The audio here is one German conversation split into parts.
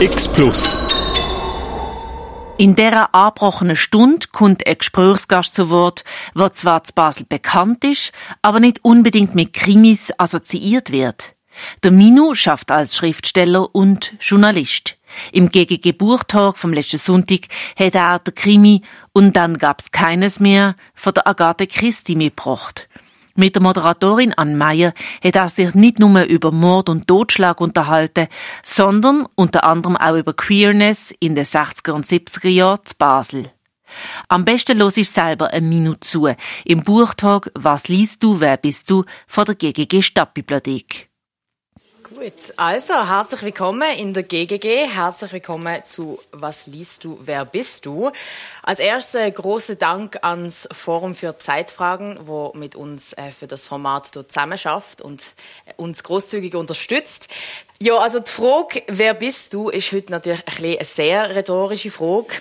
X Plus. In dieser angebrochenen Stunde kommt ein Gesprächsgast zu Wort, der zwar zu Basel bekannt ist, aber nicht unbedingt mit Krimis assoziiert wird. Der Minu schafft als Schriftsteller und Journalist. Im GGG Buchtag vom letzten Sonntag hat er der Krimi und dann gab's keines mehr von der Agathe Christi mitgebracht. Mit der Moderatorin Ann Meyer hat er sich nicht nur über Mord und Totschlag unterhalten, sondern unter anderem auch über Queerness in den 60er und 70er Jahren zu Basel. Am besten los ich selber eine Minute zu im Buchtag Was liest du, wer bist du von der GGG Stadtbibliothek. Gut, also herzlich willkommen in der GGG. Herzlich willkommen zu Was liest du, wer bist du? Als erstes große Dank ans Forum für Zeitfragen, wo mit uns äh, für das Format dort zusammen schafft und äh, uns großzügig unterstützt. Ja, also die Frage, wer bist du, ist heute natürlich ein eine sehr rhetorische Frage.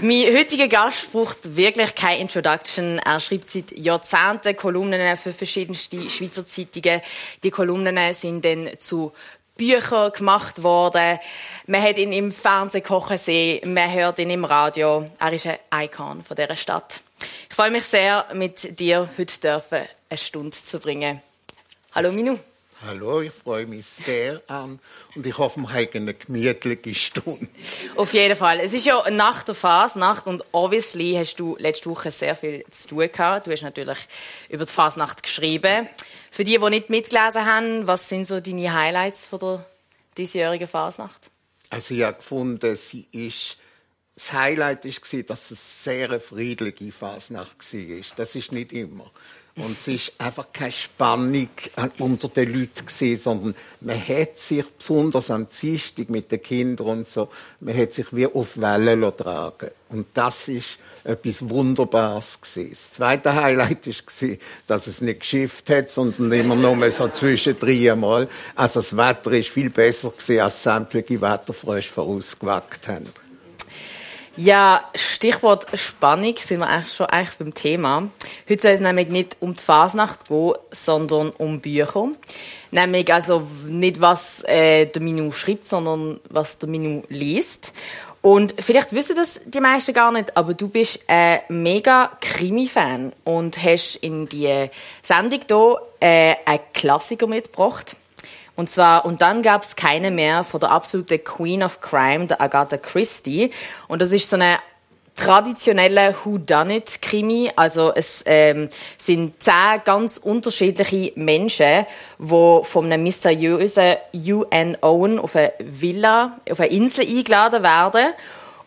mein heutiger Gast braucht wirklich keine Introduction. Er schreibt seit Jahrzehnten Kolumnen für verschiedenste Schweizer Zeitungen. Die Kolumnen sind dann zu Büchern gemacht worden. Man hat ihn im Fernsehen kochen sehen, man hört ihn im Radio. Er ist ein Icon von dieser Stadt. Ich freue mich sehr, mit dir heute dürfen, eine Stunde zu bringen. Hallo Minu. Hallo, ich freue mich sehr an und ich hoffe, wir haben eine gemütliche Stunde. Auf jeden Fall. Es ist ja nach der Fasnacht und obviously hast du letzte Woche sehr viel zu tun gehabt. Du hast natürlich über die Fasnacht geschrieben. Für die, die nicht mitgelesen haben, was sind so deine Highlights von der diesjährigen Fasnacht? Also ich habe gefunden, sie ist das Highlight war, dass es eine sehr friedliche Fasnacht war. Das ist nicht immer. Und es ist einfach keine Spannung unter den Leuten sondern man hat sich, besonders am Dienstag mit den Kindern und so, man hat sich wie auf Wellen tragen Und das ist etwas Wunderbares. Das zweite Highlight war, dass es nicht geschifft hat, sondern immer nur so zwischen drei Mal. Also das Wetter ist viel besser als sämtliche Wetterfrösche vorausgewagt haben. Ja, Stichwort Spannung sind wir eigentlich schon eigentlich beim Thema. Heute soll es nämlich nicht um die Fasnacht gehen, sondern um Bücher. Nämlich also nicht, was äh, der Minu schreibt, sondern was der Minu liest. Und vielleicht wissen das die meisten gar nicht, aber du bist ein mega Krimi-Fan und hast in die Sendung hier äh, einen Klassiker mitgebracht. Und zwar, und dann gab es keine mehr von der absoluten Queen of Crime, der Agatha Christie. Und das ist so eine traditionelle Whodunit-Krimi. Also es ähm, sind zehn ganz unterschiedliche Menschen, die von einem mysteriösen UN Owen auf eine Villa, auf eine Insel eingeladen werden.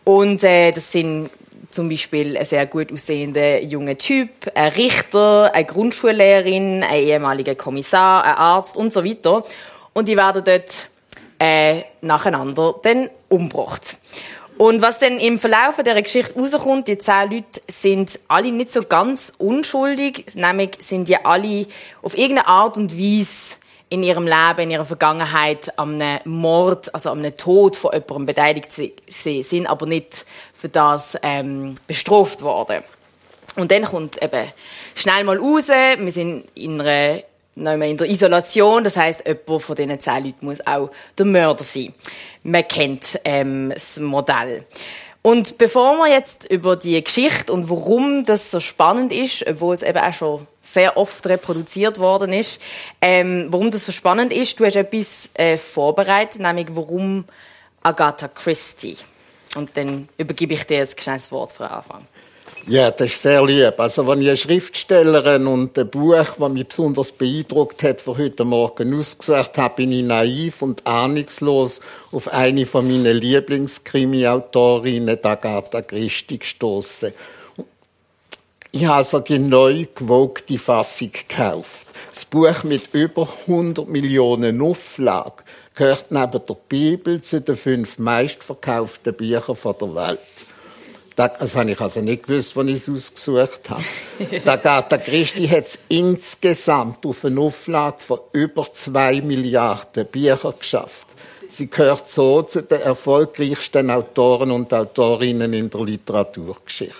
Und äh, das sind zum Beispiel ein sehr gut aussehender junger Typ, ein Richter, eine Grundschullehrerin, ein ehemaliger Kommissar, ein Arzt und so weiter und die werden dort äh, nacheinander dann umgebracht. Und was dann im Verlauf dieser Geschichte rauskommt, die zehn Leute sind alle nicht so ganz unschuldig, nämlich sind die alle auf irgendeine Art und Weise in ihrem Leben, in ihrer Vergangenheit an einem Mord, also an einem Tod von jemandem beteiligt sind, aber nicht für das ähm, bestraft worden. Und dann kommt eben schnell mal raus, wir sind in einer in der Isolation. Das heißt, jemand von diesen zehn Leuten muss auch der Mörder sein. Man kennt ähm, das Modell. Und bevor wir jetzt über die Geschichte und warum das so spannend ist, obwohl es eben auch schon sehr oft reproduziert worden ist, ähm, warum das so spannend ist, du hast etwas äh, vorbereitet, nämlich warum Agatha Christie. Und dann übergebe ich dir jetzt schnell das Wort für den Anfang. Ja, das ist sehr lieb. Also, wenn ich eine Schriftstellerin und ein Buch, das mich besonders beeindruckt hat, für heute Morgen ausgesucht habe, bin ich naiv und ahnungslos auf eine von meinen Lieblingskrimi-Autorinnen, Agatha Christie, gestoßen. Ich habe also die neu gewogte Fassung gekauft. Das Buch mit über 100 Millionen Auflagen gehört neben der Bibel zu den fünf meistverkauften Büchern der Welt. Das habe ich also nicht gewusst, als ich es ausgesucht habe. der Agatha Christi hat es insgesamt auf eine Auflage von über zwei Milliarden Büchern geschafft. Sie gehört so zu den erfolgreichsten Autoren und Autorinnen in der Literaturgeschichte.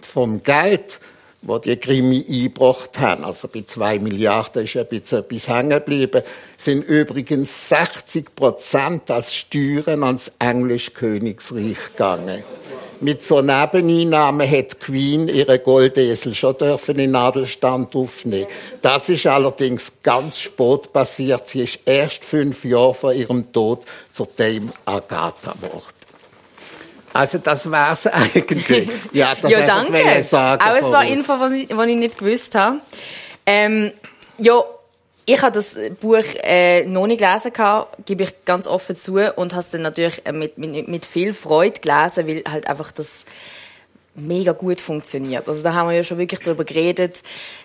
Vom Geld wo die Krimi eingebracht haben, also bei zwei Milliarden ist ein bisschen etwas hängen geblieben, sind übrigens 60 Prozent als Steuern ans englische Königsreich gegangen. Mit so Nebeneinnahmen hat Queen ihre Goldesel schon dürfen in Nadelstand aufnehmen. Das ist allerdings ganz spät passiert. Sie ist erst fünf Jahre vor ihrem Tod zur Dame Agatha geworden. Also das war's eigentlich. Ja, das ja danke. Ich sagen, Auch ein paar Infos, die ich, ich nicht gewusst habe. Ähm, ja, ich habe das Buch äh, noch nicht gelesen, gehabt, gebe ich ganz offen zu, und habe es dann natürlich äh, mit, mit, mit viel Freude gelesen, weil halt einfach das mega gut funktioniert. Also da haben wir ja schon wirklich darüber geredet.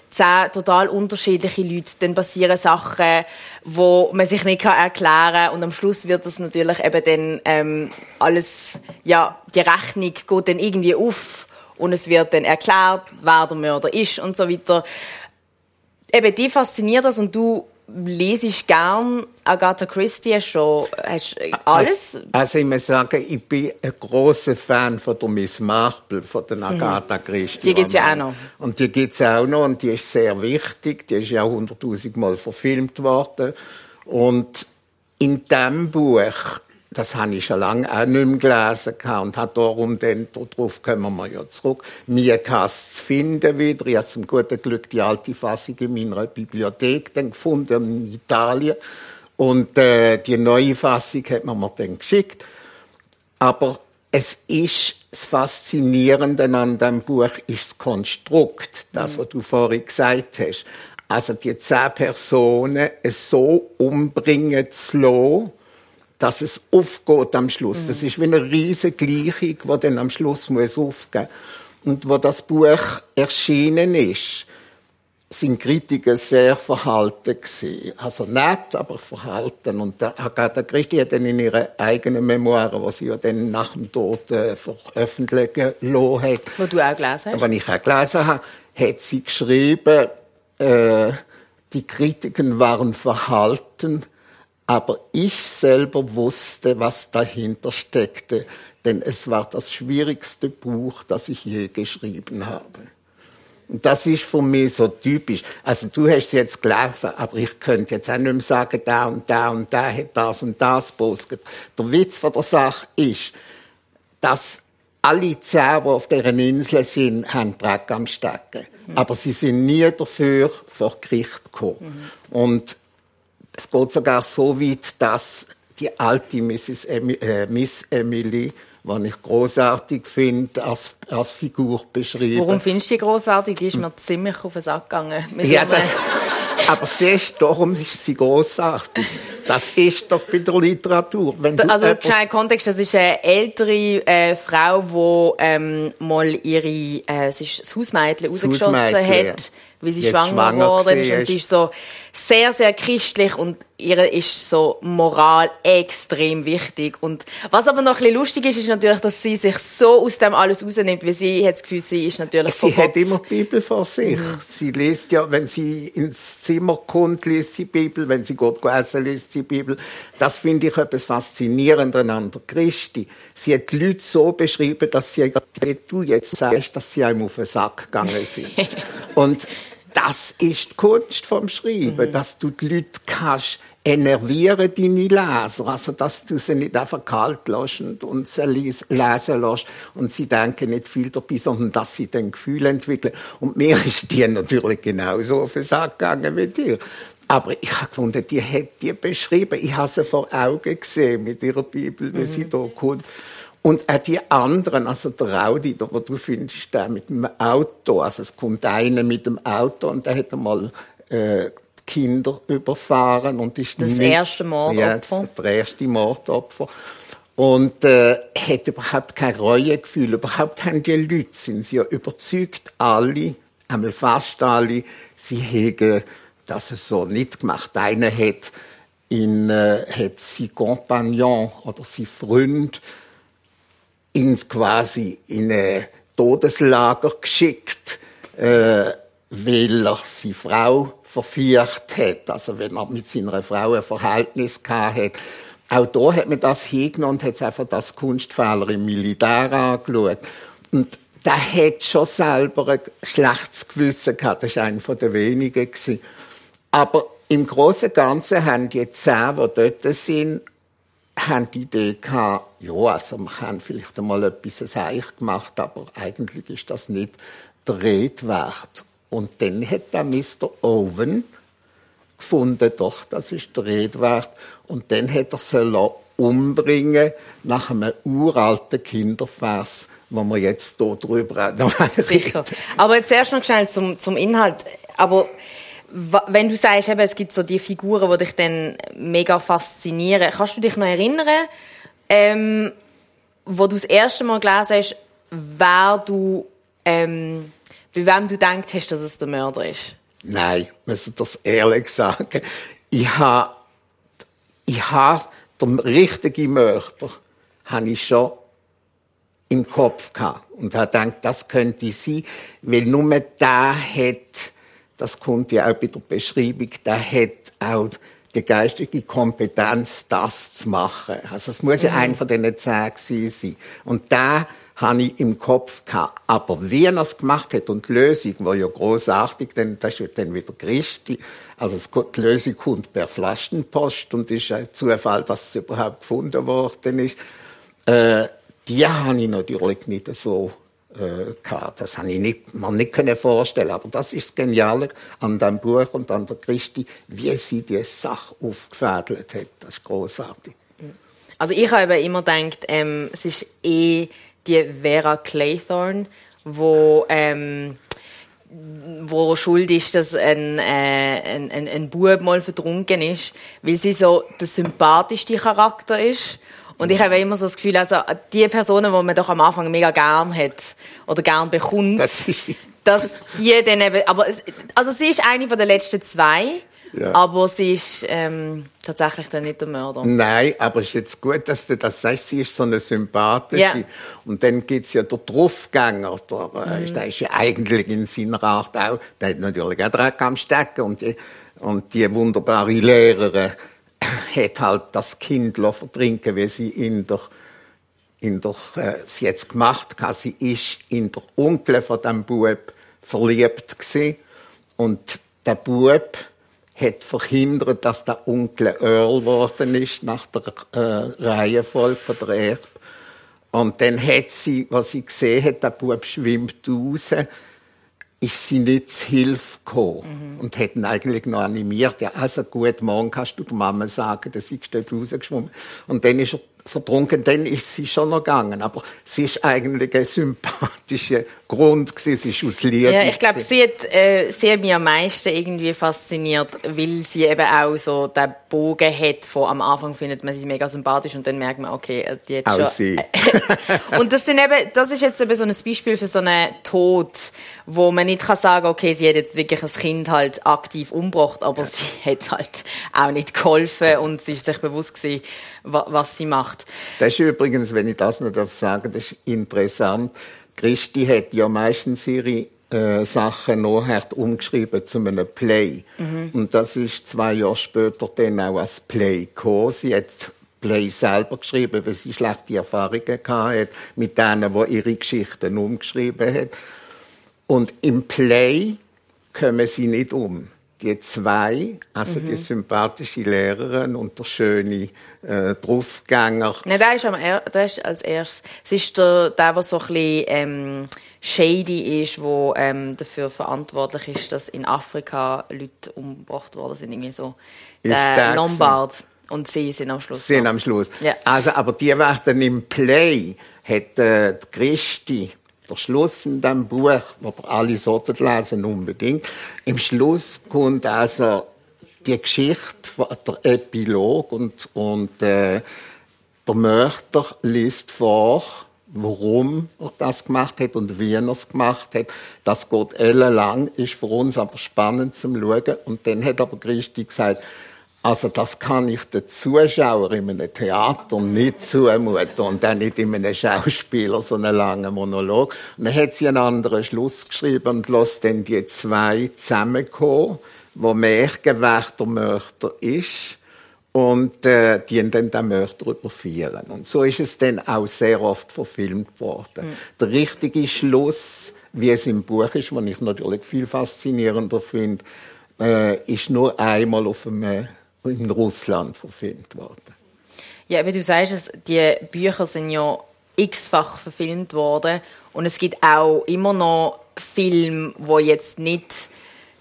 Zehn total unterschiedliche Leute, dann passieren Sachen, wo man sich nicht erklären kann und am Schluss wird das natürlich eben dann ähm, alles, ja, die Rechnung geht dann irgendwie auf und es wird dann erklärt, wer der Mörder ist und so weiter eben, die fasziniert das und du lesest gern Agatha Christie schon hast alles also, also ich muss sagen ich bin ein großer Fan von der Miss Marple von der mhm. Agatha Christie die gibt's ja auch noch. Und die gibt's auch noch und die ist sehr wichtig die ist ja hunderttausend Mal verfilmt worden. Und in dem Buch das habe ich schon lange auch nicht mehr gelesen und habe darum dann, darauf kommen wir ja zurück, mir zu finden wieder. Ich habe zum guten Glück die alte Fassung in meiner Bibliothek dann gefunden in Italien und äh, die neue Fassung hat man mir dann geschickt. Aber es ist das Faszinierende an dem Buch ist das Konstrukt, das, was du vorhin gesagt hast. Also die zehn Personen so umbringen zu lassen, dass es aufgeht am Schluss. Mhm. Das ist wie eine riesige Gleichung, die dann am Schluss muss aufgehen Und wo das Buch erschienen ist, sind Kritiker sehr verhalten gewesen. Also nett, aber verhalten. Und Agatha Christie hat dann in ihre eigenen Memoiren, die sie ja dann nach dem Tod äh, veröffentlichen lassen hat. Wo du auch gelesen hast? Wenn ich auch gelesen habe, hat sie geschrieben, äh, die Kritiken waren verhalten, aber ich selber wusste, was dahinter steckte, denn es war das schwierigste Buch, das ich je geschrieben habe. Und das ist für mich so typisch. Also du hast es jetzt gelesen, aber ich könnte jetzt auch nicht mehr sagen, da und da und da hat das und das postet. Der Witz von der Sache ist, dass alle zehn, die auf dieser Insel sind, haben Dreck am Stecken. Mhm. Aber sie sind nie dafür vor Gericht gekommen. Mhm. Und es geht sogar so weit, dass die alte Mrs. Emi, äh, Miss Emily, die ich großartig finde, als, als Figur beschrieben. Warum findest du die großartig? Die ist mir ziemlich auf den Sack gegangen. ja, das, aber siehst, darum ist sie großartig. Das ist doch bei der Literatur. Wenn du also, kleiner Kontext, das ist eine ältere äh, Frau, die ähm, mal ihre, äh, sie ist das Hausmädchen rausgeschossen hat. Ja wie sie schwanger geworden ist. Und sie ist so sehr, sehr christlich und ihr ist so Moral extrem wichtig. Und was aber noch ein bisschen lustig ist, ist natürlich, dass sie sich so aus dem alles rausnimmt, wie sie hat das Gefühl, sie ist natürlich Sie hat immer die Bibel vor sich. Mhm. Sie liest ja, wenn sie ins Zimmer kommt, liest sie Bibel. Wenn sie Gott essen, liest sie Bibel. Das finde ich etwas Faszinierendes an der Christi. Sie hat die Leute so beschrieben, dass sie, wie du jetzt sagst, dass sie einem auf den Sack gegangen sind. Und das ist die Kunst vom Schreiben, mhm. dass du die Leute kannst enervieren, deine Leser. Also, dass du sie nicht einfach kalt lässt und sie lesen lässt und sie denken nicht viel dabei, sondern dass sie dann Gefühl entwickeln. Und mir ist die natürlich genauso auf den Sack gegangen wie dir. Aber ich habe gefunden, die hat die beschrieben. Ich habe sie vor Augen gesehen mit ihrer Bibel, wie mhm. sie da kommt. Und auch die anderen, also der Audi, wo du findest, der mit dem Auto, also es kommt einer mit dem Auto und der hat einmal äh, Kinder überfahren und ist das nicht, erste Mordopfer. Ja, das, erste Mordopfer. Und äh, hat überhaupt kein Reuegefühl. Überhaupt haben die Leute, sind sie ja überzeugt, alle, einmal fast alle, sie hätten das so nicht gemacht. Einer hat, in, äh, hat sie Compagnon oder sie Freund ins quasi in ein Todeslager geschickt, äh, weil er seine Frau verführt hat. Also wenn er mit seiner Frau ein Verhältnis gehabt hat. Auch da hat man das hingenommen und hat einfach das Kunstfehler im Militär angeschaut. Und der hat schon selber ein schlechtes Gewissen gehabt. Das war einer der wenigen. Aber im Großen und Ganzen haben die zehn, die dort sind, haben die Idee gehabt, ja, also wir haben vielleicht einmal etwas Seich gemacht, aber eigentlich ist das nicht der Rede wert. Und dann hat der Mr. Owen gefunden, doch, das ist der Rede wert. Und dann hat er sie umbringen nach einem uralten Kindervers, wo wir jetzt hier drüber reden. Sicher. Aber jetzt erst noch schnell zum, zum Inhalt. Aber wenn du sagst, eben, es gibt so die Figuren, die dich dann mega faszinieren, kannst du dich noch erinnern, ähm, wo du das erste Mal gelesen hast, wer du, ähm, bei wem du denkst hast, dass es der Mörder ist? Nein, muss ich das ehrlich sagen. Ich habe, ich habe den richtigen Mörder, habe ich schon im Kopf gehabt und habe gedacht, das könnte sein, weil nur der hat das kommt ja auch bei der Beschreibung, der hat auch die geistige Kompetenz, das zu machen. Also es muss ja mhm. ein von diesen zehn sein. Und da habe ich im Kopf gehabt. Aber wie er es gemacht hat und die Lösung war ja großartig, denn das ist dann wieder Christi. Also die Lösung kommt per Flaschenpost und ist ein Zufall, dass es überhaupt gefunden worden ist. Äh, die habe ich natürlich nicht so gehabt. Das habe ich nicht, man nicht können vorstellen. Aber das ist das Geniale an dem Buch und an der Christi, wie sie die Sache aufgefädelt hat. Das ist großartig. Also ich habe immer gedacht, ähm, es ist eh die Vera Claythorne, wo ähm, wo schuld ist, dass ein, äh, ein, ein, ein Bub mal vertrunken ist, weil sie so der sympathischste Charakter ist und ich habe immer so das Gefühl, also die Personen, die man doch am Anfang mega gern hat oder gern bekommt, das dass die dann eben, aber es, also sie ist eine von den letzten zwei, ja. aber sie ist ähm, tatsächlich dann nicht der Mörder. Nein, aber es ist jetzt gut, dass du das sagst, sie ist so eine sympathische. Ja. Und dann gibt's ja der Draufgänger, der, äh, mhm. der ist ja eigentlich in seiner Art auch, der hat natürlich auch Dreck am Stecken und die, und die wunderbare Lehrerin, hat halt das Kind vertrinken, wie sie in der in der, äh, sie jetzt gemacht hat. Sie ist in der Onkel von dem Bub verliebt gewesen. Und der Bub hat verhindert, dass der Onkel Earl geworden ist, nach der äh, Reihenfolge von der Erbe. Und dann hat sie, was sie gesehen hat, der Bub schwimmt raus, ist sie nicht zu Hilfe gekommen mhm. und hätten eigentlich noch animiert, ja, also gut, morgen kannst du der Mama sagen, dass ich dort rausgeschwommen. Und dann ist er vertrunken, dann ist sie schon noch gegangen. Aber sie ist eigentlich ein sympathischer Grund gewesen, sie ist aus Liebe. Ja, ich glaube, sie hat, äh, sie hat mich am meisten irgendwie fasziniert, weil sie eben auch so den Bogen hat von am Anfang findet man sie mega sympathisch und dann merkt man, okay, äh, die hat auch schon... Sie. und das sind eben, das ist jetzt eben so ein Beispiel für so einen Tod, wo man nicht kann sagen, okay, sie hat jetzt wirklich ein Kind halt aktiv umgebracht, aber ja. sie hat halt auch nicht geholfen und sie ist sich bewusst gewesen, was sie macht. Das ist übrigens, wenn ich das noch darf sagen, das ist interessant. Christi hat ja meistens ihre äh, Sachen nachher umgeschrieben zu einem Play. Mhm. Und das ist zwei Jahre später dann auch als Play gekommen. Sie hat Play selber geschrieben, weil sie schlechte Erfahrungen hatte mit denen, die ihre Geschichten umgeschrieben hat. Und im Play kommen sie nicht um die zwei, also mhm. die sympathische Lehrerin und der schöne äh, Draufgänger. Nein, der ist, am er der ist als erstes. Es ist der, der, der so ein bisschen ähm, shady ist, der ähm, dafür verantwortlich ist, dass in Afrika Leute umgebracht worden sind. Irgendwie so. Ist der Lombard. Und sie sind am Schluss. Sie sind am Schluss. Ja. Also, aber die werden im Play, hat äh, Christi der Schluss in dem Buch, wo ihr alle solltet lesen, unbedingt. Im Schluss kommt also die Geschichte, der Epilog und, und äh, der Mörder liest vor, warum er das gemacht hat und wie er es gemacht hat. Das geht ellenlang, ist für uns aber spannend zum Schauen. Und dann hat aber Christi gesagt, also das kann ich den Zuschauer in einem Theater nicht zumuten und dann nicht in einem Schauspieler so einen langen Monolog. Und dann hat sie einen anderen Schluss geschrieben und lässt dann die zwei zusammenkommen, wo Märchen, wer der Mörder ist und äh, die dann den Mörder überführen. Und so ist es dann auch sehr oft verfilmt worden. Mhm. Der richtige Schluss, wie es im Buch ist, was ich natürlich viel faszinierender finde, äh, ist nur einmal auf einem, in Russland verfilmt worden. Ja, wie du sagst, die Bücher sind ja x-fach verfilmt worden und es gibt auch immer noch Filme, wo jetzt nicht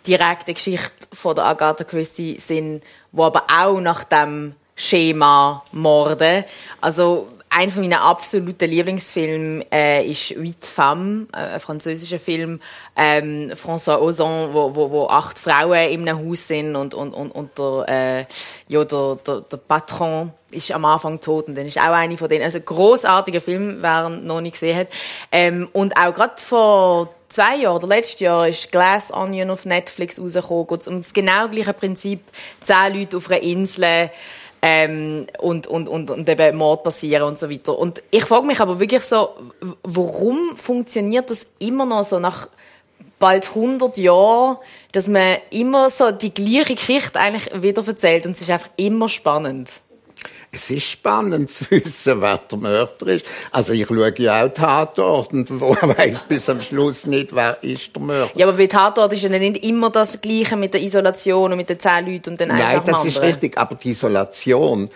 direkt eine Geschichte von der Agatha Christie sind, wo aber auch nach dem Schema morden. Also ein von meinen absoluten Lieblingsfilmen äh, ist Huit Femmes, äh, ein französischer Film. Ähm, François Ozon, wo, wo, wo acht Frauen in einem Haus sind und, und, und, und der, äh, ja, der, der, der Patron ist am Anfang tot und dann ist auch eine von denen. Also großartiger Film, wer ihn noch nicht gesehen hat. Ähm, und auch gerade vor zwei Jahren oder letztes Jahr ist Glass Onion auf Netflix rausgekommen. Geht um das genau gleiche Prinzip. Zehn Leute auf einer Insel ähm, und, und, und, und eben Mord passieren und so weiter. Und ich frage mich aber wirklich so, warum funktioniert das immer noch so nach bald 100 Jahren, dass man immer so die gleiche Geschichte eigentlich wieder erzählt und es ist einfach immer spannend es ist spannend zu wissen, wer der Mörder ist. Also ich schaue ja auch Tatort und wo weiß bis am Schluss nicht, wer ist der Mörder. Ja, aber bei Tatort ist ja nicht immer das Gleiche mit der Isolation und mit den zehn Leuten und den Nein, das ist richtig, aber die Isolation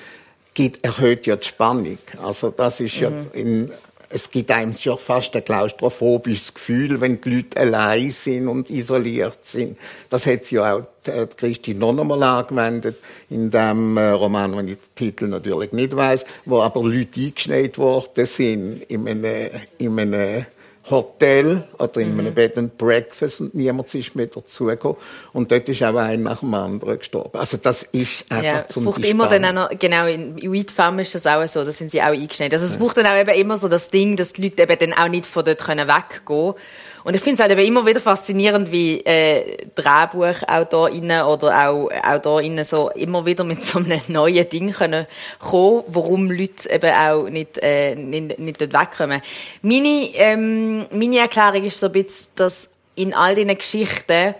gibt, erhöht ja die Spannung. Also das ist ja mhm. in es gibt einem schon fast ein klaustrophobisches Gefühl, wenn die Leute allein sind und isoliert sind. Das hat sie ja auch die Christine noch einmal angewendet in dem äh, Roman, wenn ich den Titel natürlich nicht weiß, wo aber Leute eingeschneit worden sind in einem, in einem Hotel oder in mhm. einem Bed and Breakfast und niemand ist mehr dazugekommen. Und dort ist auch ein nach dem anderen gestorben. Also das ist einfach ja, zum Es braucht immer dann auch noch, genau, in White Fam ist das auch so, da sind sie auch eingeschnitten. Also es ja. braucht dann auch eben immer so das Ding, dass die Leute eben dann auch nicht von dort weggehen können. Und ich finde es halt eben immer wieder faszinierend, wie äh, DrehbuchautorInnen oder auch AutorInnen so immer wieder mit so einem neuen Ding können kommen, warum Leute eben auch nicht, äh, nicht, nicht dort wegkommen. Meine, ähm, meine Erklärung ist so ein bisschen, dass in all diesen Geschichten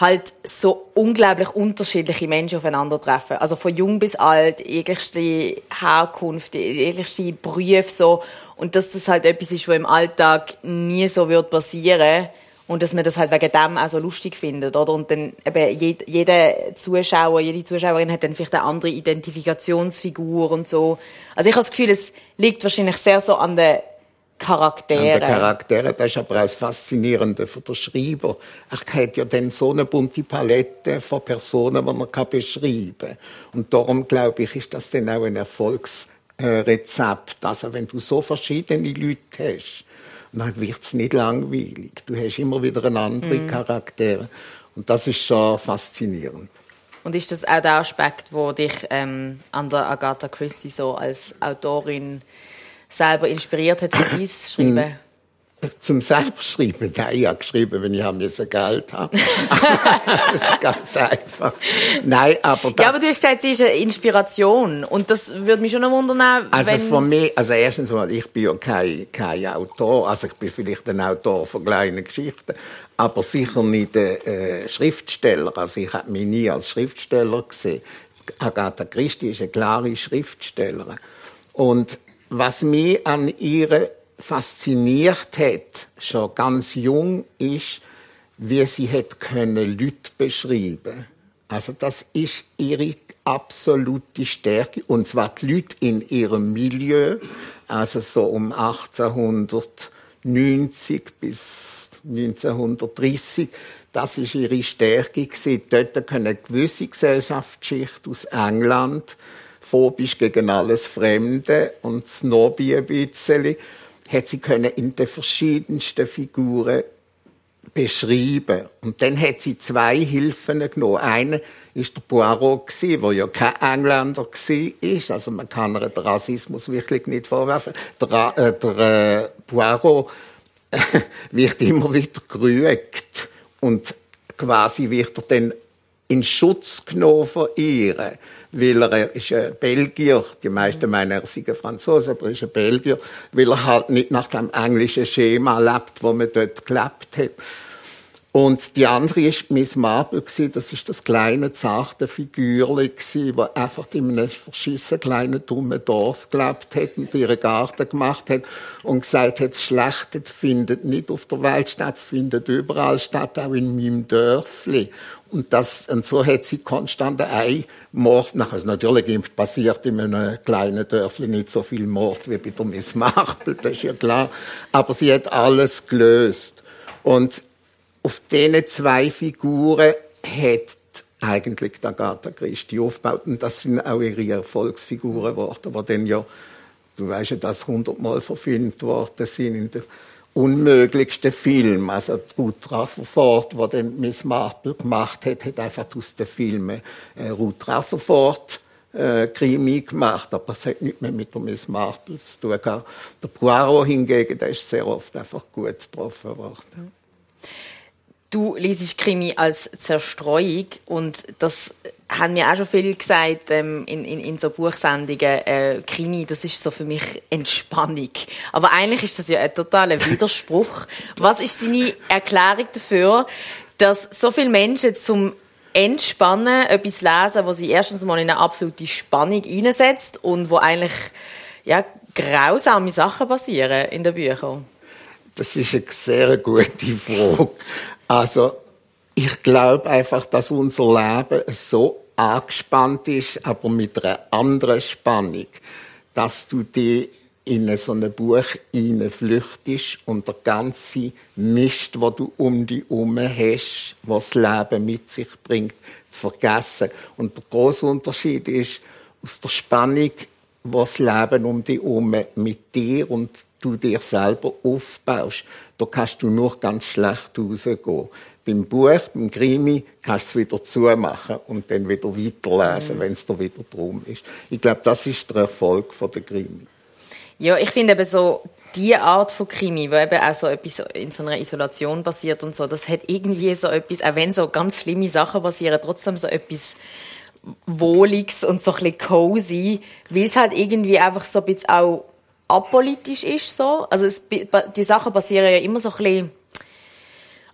halt so unglaublich unterschiedliche Menschen aufeinandertreffen. Also von jung bis alt, jeglichste Herkunft, jeglichste Berufe so. Und dass das halt etwas ist, was im Alltag nie so wird passieren und dass man das halt wegen dem auch so lustig findet, oder? Und dann eben jeder Zuschauer, jede Zuschauerin hat dann vielleicht eine andere Identifikationsfigur und so. Also ich habe das Gefühl, es liegt wahrscheinlich sehr so an der Charaktere. An den Charaktere, das ist aber auch das Faszinierende für den Schreiber. Er hat ja dann so eine bunte Palette von Personen, die er beschreiben kann. Und darum, glaube ich, ist das dann auch ein Erfolgsrezept. Also wenn du so verschiedene Leute hast, dann wird es nicht langweilig. Du hast immer wieder einen anderen mm. Charakter. Und das ist schon faszinierend. Und ist das auch der Aspekt, wo dich ähm, an der Agatha Christie so als Autorin selber inspiriert hat, für dies zu schreiben? Zum selber schreiben? Nein, ich habe geschrieben, wenn ich haben müssen Geld habe. das ist ganz einfach. Nein, aber Ja, aber du hast gesagt, sie ist eine Inspiration. Und das würde mich schon noch wundern, Also von mir, also erstens mal, ich bin ja kein, kein Autor. Also ich bin vielleicht ein Autor von kleinen Geschichten. Aber sicher nicht ein äh, Schriftsteller. Also ich habe mich nie als Schriftsteller gesehen. Agatha Christie ist eine klare Schriftstellerin. Und was mich an ihr fasziniert hat, schon ganz jung, ist, wie sie hat können Leute beschreiben. Also das ist ihre absolute Stärke und zwar die Leute in ihrem Milieu, also so um 1890 bis 1930, das ist ihre Stärke gewesen. Dort können gewisse Gesellschaftsschicht aus England phobisch gegen alles Fremde und snobby ein bisschen, hat sie können in den verschiedensten Figuren beschreiben. Und dann hat sie zwei Hilfen genommen. Eine ist der Poirot der ja kein Engländer war. Also man kann ihr den Rassismus wirklich nicht vorwerfen. Der, äh, der äh, Poirot wird immer wieder gerügt und quasi wird er dann in Schutz genommen von ihr, weil er ist ein Belgier, die meisten meinen, er sei ein Franzose, aber er ist ein Belgier, weil er halt nicht nach dem englischen Schema lebt, wo man dort gelebt hat. Und die andere ist Miss Marple Das ist das kleine zarte Figürli gsi, wo einfach in einem verschissen kleinen dummen Dorf gelebt hat und ihren Garten gemacht hat und gesagt hat, das Schlechte findet nicht auf der Welt statt, es findet überall statt, auch in meinem Dörfli. Und das, und so hat sie konstant ein Mord nach. Also natürlich passiert in einem kleinen Dörfli nicht so viel Mord wie bei der Miss Marple, das ist ja klar. Aber sie hat alles gelöst. Und auf diesen zwei Figuren hat eigentlich die Agatha Christie aufgebaut. Und das sind auch ihre Erfolgsfiguren geworden, die dann ja, du weißt ja, dass hundertmal verfilmt worden sind in den unmöglichsten Film. Also Ruth Rutherford, der dann Miss Marple gemacht hat, hat einfach aus den Filmen äh, Ruth Rutherford äh, Krimi gemacht, aber es hat nicht mehr mit der Miss Marple zu tun gehabt. Der Poirot hingegen, der ist sehr oft einfach gut getroffen worden. Du liest Krimi als Zerstreuung und das haben mir auch schon viel gesagt ähm, in, in, in so Buchsendungen. Äh, Krimi, das ist so für mich Entspannung. Aber eigentlich ist das ja ein totaler Widerspruch. Was ist deine Erklärung dafür, dass so viele Menschen zum Entspannen etwas lesen, wo sie erstens mal in eine absolute Spannung einsetzt und wo eigentlich ja, grausame Sachen passieren in den Büchern? Das ist eine sehr gute Frage. Also, ich glaube einfach, dass unser Leben so angespannt ist, aber mit einer anderen Spannung, dass du die in so ein Buch flüchtest und der ganze Mist, wo du um dich herum hast, was das Leben mit sich bringt, zu vergessen. Und der große Unterschied ist, aus der Spannung, was das Leben um dich herum mit dir und du dir selber aufbaust, da kannst du nur ganz schlecht rausgehen. Beim Buch, beim Krimi, kannst du es wieder zumachen und dann wieder weiterlesen, mhm. wenn es da wieder drum ist. Ich glaube, das ist der Erfolg von der Krimi. Ja, ich finde eben so, die Art von Krimi, wo eben auch so etwas in so einer Isolation passiert und so, das hat irgendwie so etwas, auch wenn so ganz schlimme Sachen passieren, trotzdem so etwas Wohliges und so ein bisschen cozy, weil es halt irgendwie einfach so ein bisschen auch apolitisch ist so. Also es, die Sachen passieren ja immer so ein bisschen,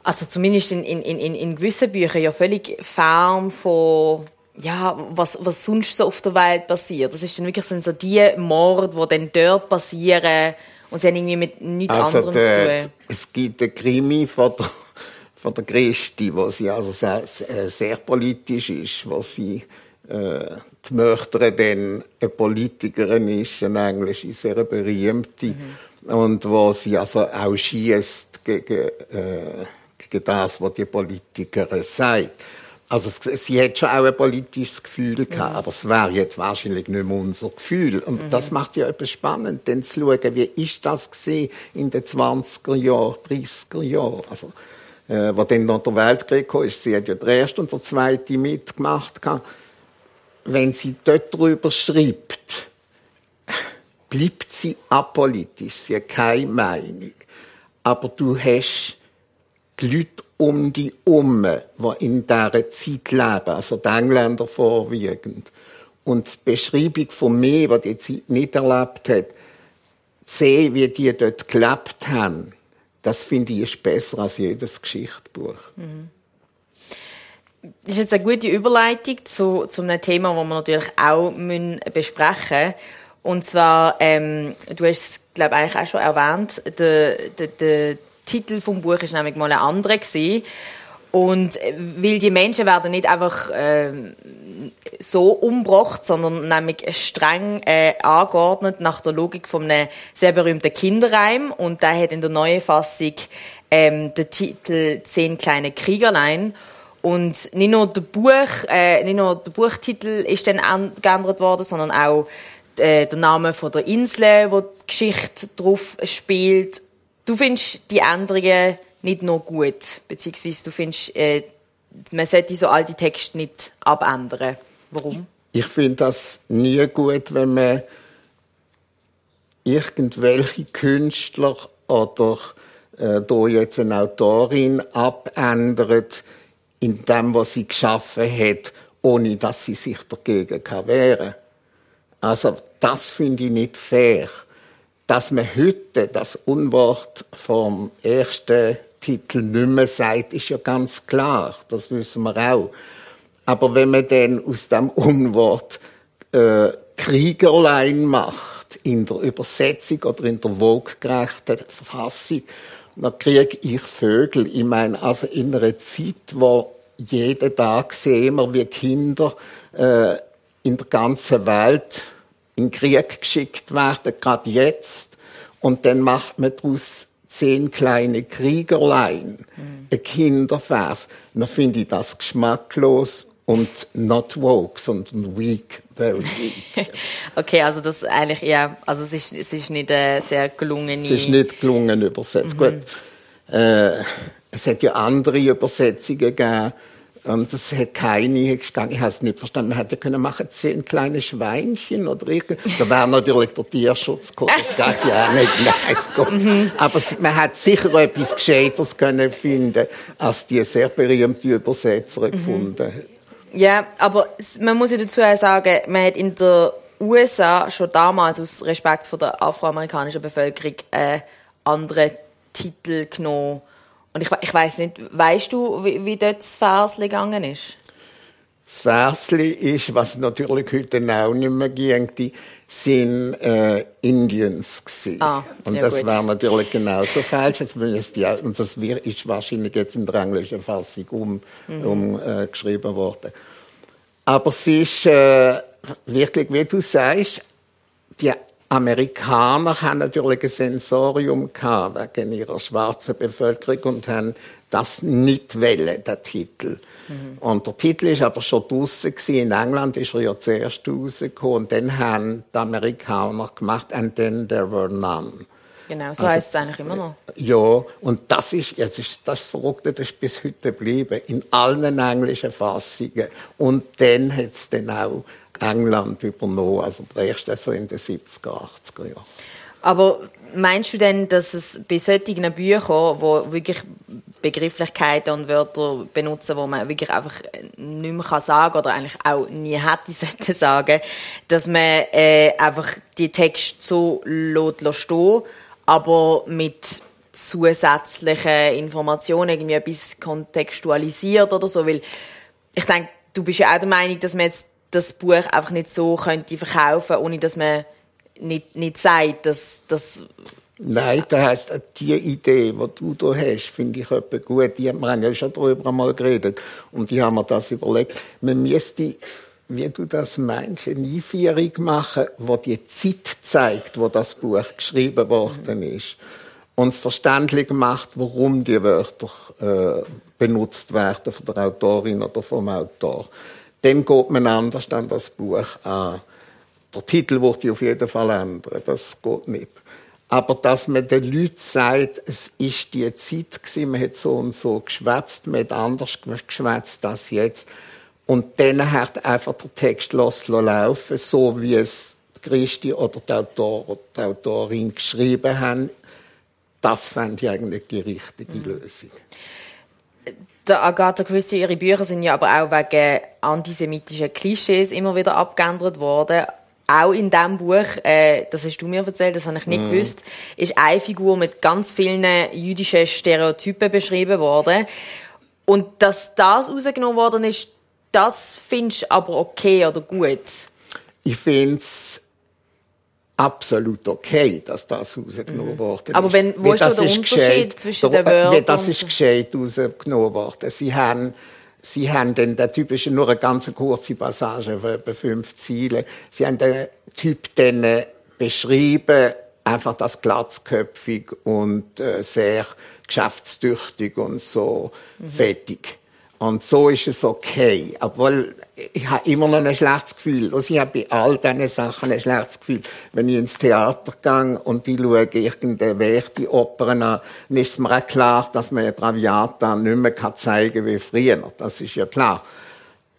also zumindest in, in, in, in gewissen Büchern ja völlig fern von ja, was, was sonst so auf der Welt passiert. Das ist dann wirklich so die Mord, die dann dort passieren und sie haben irgendwie mit nichts also anderem der, zu tun. Es gibt einen Krimi von der, von der Christi, wo sie also sehr, sehr politisch ist, wo sie äh, die Mörderin dann eine Politikerin ist, eine englische, sehr berühmte, mhm. und wo sie also auch schießt gegen, äh, gegen das, was die Politikerin sagt. Also sie hat schon auch ein politisches Gefühl gehabt, mhm. aber es wäre jetzt wahrscheinlich nicht mehr unser Gefühl. Und mhm. das macht ja etwas spannend, dann zu schauen, wie ist das gesehen in den 20er Jahren, 30er Jahren. Also, äh, wo dann noch der Weltkrieg kam, ist, sie hat ja der erste und der zweite mitgemacht gehabt wenn sie dort drüber schreibt, bleibt sie apolitisch, sie hat keine Meinung. Aber du hast die Leute um die um, die in dieser Zeit leben, also die Engländer vorwiegend. Und die Beschreibung von mir, die die Zeit nicht erlebt hat, sehen, wie die dort gelebt haben, das finde ich ist besser als jedes Geschichtsbuch. Mhm. Das ist jetzt eine gute Überleitung zu, zu einem Thema, das wir natürlich auch besprechen müssen. Und zwar, ähm, du hast es, glaube ich, auch schon erwähnt, der, der, der Titel vom Buch ist nämlich mal ein anderer gewesen. Und äh, weil die Menschen werden nicht einfach äh, so umgebracht, sondern nämlich streng äh, angeordnet nach der Logik von einem sehr berühmten Kinderreim. Und der hat in der neuen Fassung ähm, den Titel Zehn kleine Kriegerlein. Und nicht nur der Buch, äh, nicht nur der Buchtitel ist dann geändert worden, sondern auch äh, der Name von der Insel, wo die Geschichte drauf spielt. Du findest die Änderungen nicht nur gut, beziehungsweise du findest, äh, man sollte so alte Texte nicht abändern. Warum? Ich finde das nie gut, wenn man irgendwelche Künstler oder äh, da jetzt eine Autorin abändert, in dem, was sie geschaffen hat, ohne dass sie sich dagegen kann wehren Also das finde ich nicht fair. Dass man heute das Unwort vom ersten Titel nicht mehr sagt, ist ja ganz klar. Das wissen wir auch. Aber wenn man dann aus dem Unwort äh, Kriegerlein macht, in der Übersetzung oder in der woggerechten Verfassung, dann kriege ich Vögel. Ich meine, also in einer Zeit, wo jeden Tag sehen wir, wie Kinder äh, in der ganzen Welt in Krieg geschickt werden, gerade jetzt. Und dann macht man daraus zehn kleine Kriegerlein, mhm. ein Kindervers. Dann finde ich das geschmacklos und not woke, sondern weak. okay, also das eigentlich, ja, also es ist, es ist nicht eine sehr gelungene... Es ist nicht gelungen übersetzt. Mhm. Gut, äh, es hat ja andere Übersetzungen gegeben, und das hat keine ich habe es nicht verstanden. Man hätte können machen zehn kleine Schweinchen oder irgend. Da wäre natürlich der Tierschutz gekommen. Das geht ja auch nicht. Nein, mhm. Aber man hat sicher etwas Gescheiteres können finden, als die sehr berühmte Übersetzerin mhm. gefunden Ja, aber man muss ja dazu sagen, man hat in der USA schon damals aus Respekt vor der afroamerikanischen Bevölkerung äh, andere Titel genommen und ich, ich weiß nicht, weißt du, wie, wie dort das Versli gegangen ist? Das Versli ist, was natürlich heute auch nicht mehr ging, sind äh, Indians gewesen. Ah, und ja das war natürlich genauso falsch. Jetzt die, und das ist wahrscheinlich jetzt in der englischen Fassung um, mhm. umgeschrieben äh, worden. Aber es ist äh, wirklich, wie du sagst, die Amerikaner haben natürlich ein Sensorium gehabt wegen ihrer schwarzen Bevölkerung und haben das nicht wählen, der Titel. Mhm. Und der Titel ist aber schon draussen In England ist er ja zuerst rausgekommen und dann haben die Amerikaner gemacht and then there were none. Genau, so also, heißt es eigentlich immer noch. Ja, und das ist, jetzt ist das Verrückte, das ist bis heute geblieben, in allen englischen Fassungen. Und dann hat es dann auch England übernommen, also erst also in den 70er, 80er Jahren. Aber meinst du denn, dass es bei solchen Büchern, wo wirklich Begrifflichkeiten und Wörter benutzen, wo man wirklich einfach nicht mehr sagen kann oder eigentlich auch nie hätte sollte sagen, dass man äh, einfach die Texte so lässt stehen, aber mit zusätzlichen Informationen irgendwie etwas kontextualisiert oder so, weil ich denke, du bist ja auch der Meinung, dass man jetzt das Buch einfach nicht so könnte verkaufen, ohne dass man nicht, nicht sagt, dass das Nein, das heisst, die Idee, die du da hast, finde ich etwa gut. Die, wir haben ja schon darüber einmal geredet. Und die haben mir das überlegt. Man müsste, wie du das meinst, eine Einführung machen, wo die Zeit zeigt, wo das Buch geschrieben worden ist. Und es verständlich macht, warum die Wörter äh, benutzt werden von der Autorin oder vom Autor dann geht man anders an das Buch an. Der Titel wird auf jeden Fall ändern, das geht nicht. Aber dass man den Leuten sagt, es ist die Zeit gewesen, man hat so und so geschwätzt, man hat anders geschwätzt als jetzt. Und dann hat einfach der Text laufen, so wie es Christi oder der Autor oder die Autorin geschrieben haben. Das fände ich eigentlich die richtige mhm. Der Agatha Christie, ihre Bücher sind ja aber auch wegen antisemitischen Klischees immer wieder abgeändert worden. Auch in diesem Buch, äh, das hast du mir erzählt, das habe ich nicht mhm. gewusst, ist eine Figur mit ganz vielen jüdischen Stereotypen beschrieben worden. Und dass das rausgenommen worden ist, das findest du aber okay oder gut? Ich finde es absolut okay, dass das rausgenommen mhm. worden ist. Aber wenn, wo ist der Unterschied gescheit, zwischen den Wörtern? Das ist gescheit rausgenommen worden. Sie haben, sie haben den, der Typ ist nur eine ganz kurze Passage von etwa fünf Ziele. Sie haben den Typ dann äh, beschrieben, einfach das glatzköpfig und äh, sehr geschäftstüchtig und so mhm. fettig. Und so ist es okay. Obwohl, ich habe immer noch ein schlechtes Gefühl. Also ich habe bei all diesen Sachen ein schlechtes Gefühl. Wenn ich ins Theater gehe und ich schaue irgendeine Werti Opern an, dann ist mir auch klar, dass man Traviata nicht mehr zeigen kann wie früher. Das ist ja klar.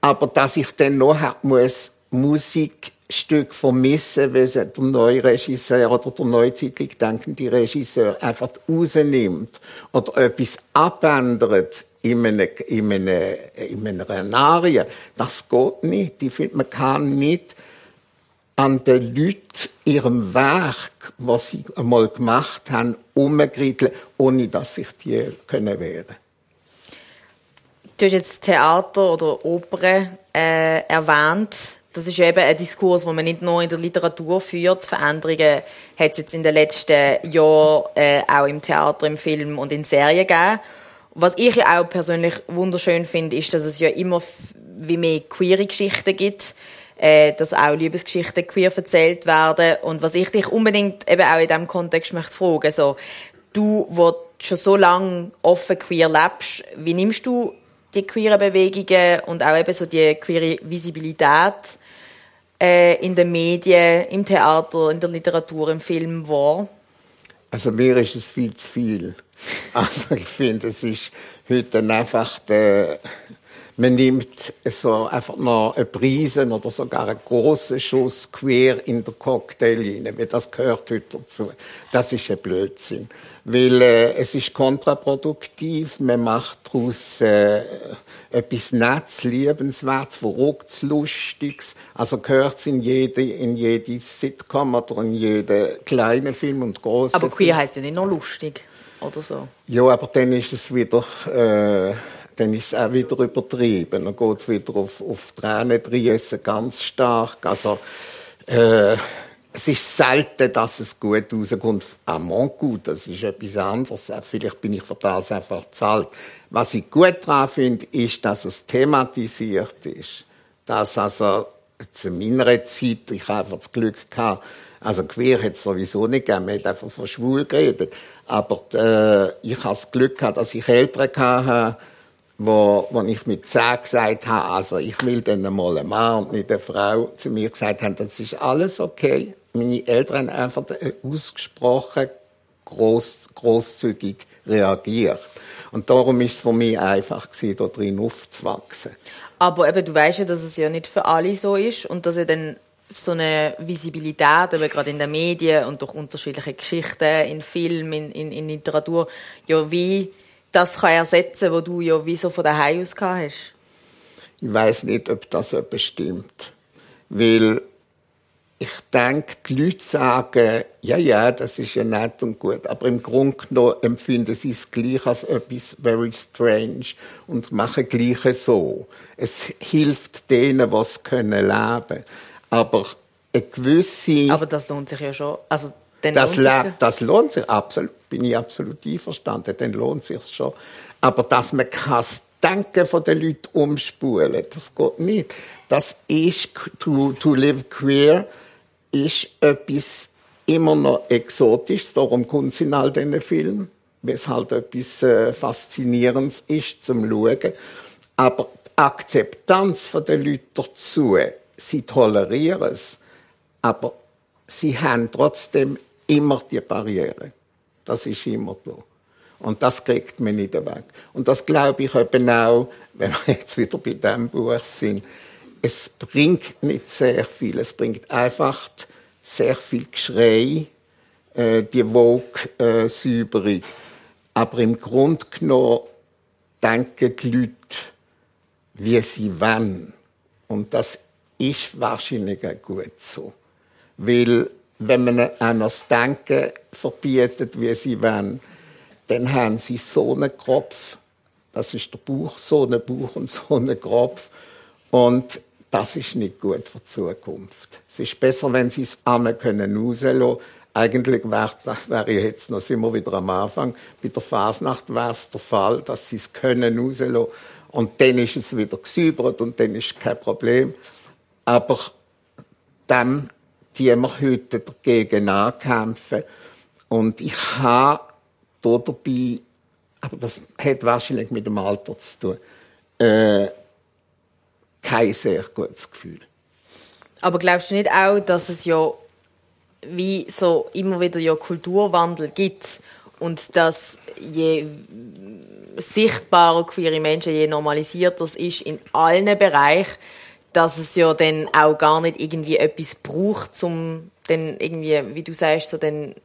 Aber dass ich dann noch muss, Musikstück vermissen, weil der neue Regisseur oder der neuzeitlich denkende Regisseur einfach rausnimmt oder etwas abändert in einer, in einer, in einer Arie. Das geht nicht. Ich finde, man kann nicht an den Leuten ihrem Werk, was sie einmal gemacht haben, umgeriedelt, ohne dass sich die können wehren Du hast jetzt Theater oder Oper äh, erwähnt. Das ist eben ein Diskurs, den man nicht nur in der Literatur führt. Veränderungen hat es jetzt in den letzten Jahren äh, auch im Theater, im Film und in Serien gegeben. Was ich ja auch persönlich wunderschön finde, ist, dass es ja immer wie mehr queere Geschichten gibt, äh, dass auch Liebesgeschichten queer erzählt werden. Und was ich dich unbedingt eben auch in diesem Kontext möchte fragen, so, du, wo schon so lange offen queer lebst, wie nimmst du die queeren Bewegungen und auch eben so die queere Visibilität äh, in den Medien, im Theater, in der Literatur, im Film wahr? Also mir ist es viel zu viel. Also ich finde, es ist heute einfach der, man nimmt so einfach noch eine Prise oder sogar einen großen Schuss quer in der Cocktail rein, weil das gehört heute dazu. Das ist ein Blödsinn. Weil äh, es ist kontraproduktiv, man macht daraus äh, etwas Nettes, Liebenswertes, Verrücktes, Lustiges. Also gehört es in jede, in jede Sitcom oder in jeden kleinen Film und großen Aber queer heißt ja nicht nur lustig oder so. Ja, aber dann ist es wieder, äh, dann ist es auch wieder übertrieben. Dann geht es wieder auf, auf Tränendriessen ganz stark. Also, äh, es ist selten, dass es gut rauskommt. Ah, gut, das ist etwas anderes. Vielleicht bin ich für das einfach zahlt. Was ich gut daran finde, ist, dass es thematisiert ist. Dass also, zu meiner Zeit, ich einfach das Glück gehabt, also queer hat es sowieso nicht gegeben, man hat einfach von schwul geredet. Aber äh, ich habe das Glück gehabt, dass ich Eltern hatte, wo, wo ich mit zehn gesagt habe, also ich will dann mal einen Mann und nicht eine Frau, zu mir gesagt haben, das ist alles okay. Meine Eltern einfach ausgesprochen groß, großzügig reagiert. Und darum ist es für mich einfach gewesen, da drin aufzuwachsen. Aber eben, du weißt ja, dass es ja nicht für alle so ist und dass er dann so eine Visibilität, eben gerade in den Medien und durch unterschiedliche Geschichten, in Film, in, in, in Literatur, ja wie das kann ersetzen, was du ja wie so von daheim aus gehabt hast? Ich weiß nicht, ob das so bestimmt, weil ich denke, die Leute sagen, ja, ja, das ist ja nett und gut, aber im Grunde genommen empfinden sie es gleich als etwas very strange und machen gleich so. Es hilft denen, was können leben. Aber eine gewisse... Aber das lohnt sich ja schon. Also, das, lohnt das lohnt sich absolut, bin ich absolut einverstanden, dann lohnt sich schon. Aber dass man das Denken von den Leuten umspulen, das geht nicht. Das ist, to, to live queer, ist etwas immer noch Exotisches, darum kommt es in all diesen Filmen, weil es halt etwas äh, Faszinierendes ist zum Schauen. Aber die Akzeptanz der Leute dazu, sie tolerieren es, aber sie haben trotzdem immer die Barriere. Das ist immer da. Und das kriegt man nicht weg. Und das glaube ich eben auch, wenn wir jetzt wieder bei diesem Buch sind, es bringt nicht sehr viel. Es bringt einfach sehr viel Geschrei, äh, die Vogue-Säuberung. Äh, Aber im Grunde genommen denken die Leute, wie sie wollen. Und das ist wahrscheinlich auch gut so. Weil, wenn man einer das Denken verbietet, wie sie wollen, dann haben sie so einen Kopf. Das ist der Buch, so einen Buch und so einen Kopf. Und das ist nicht gut für die Zukunft. Es ist besser, wenn sie es einmal können rauslassen Eigentlich wäre wär jetzt noch, wir wieder am Anfang, bei der Fasnacht wäre es der Fall, dass sie es können rauslassen. Und dann ist es wieder gesäubert und dann ist kein Problem. Aber dann, die wir heute dagegen ankämpfen. Und ich habe da dabei, aber das hat wahrscheinlich mit dem Alter zu tun, äh, kein sehr gutes Gefühl. Aber glaubst du nicht auch, dass es ja wie so immer wieder ja Kulturwandel gibt und dass je sichtbarer queere Menschen, je normalisierter es ist in allen Bereichen, dass es ja dann auch gar nicht irgendwie etwas braucht, um dann irgendwie, wie du sagst, so dann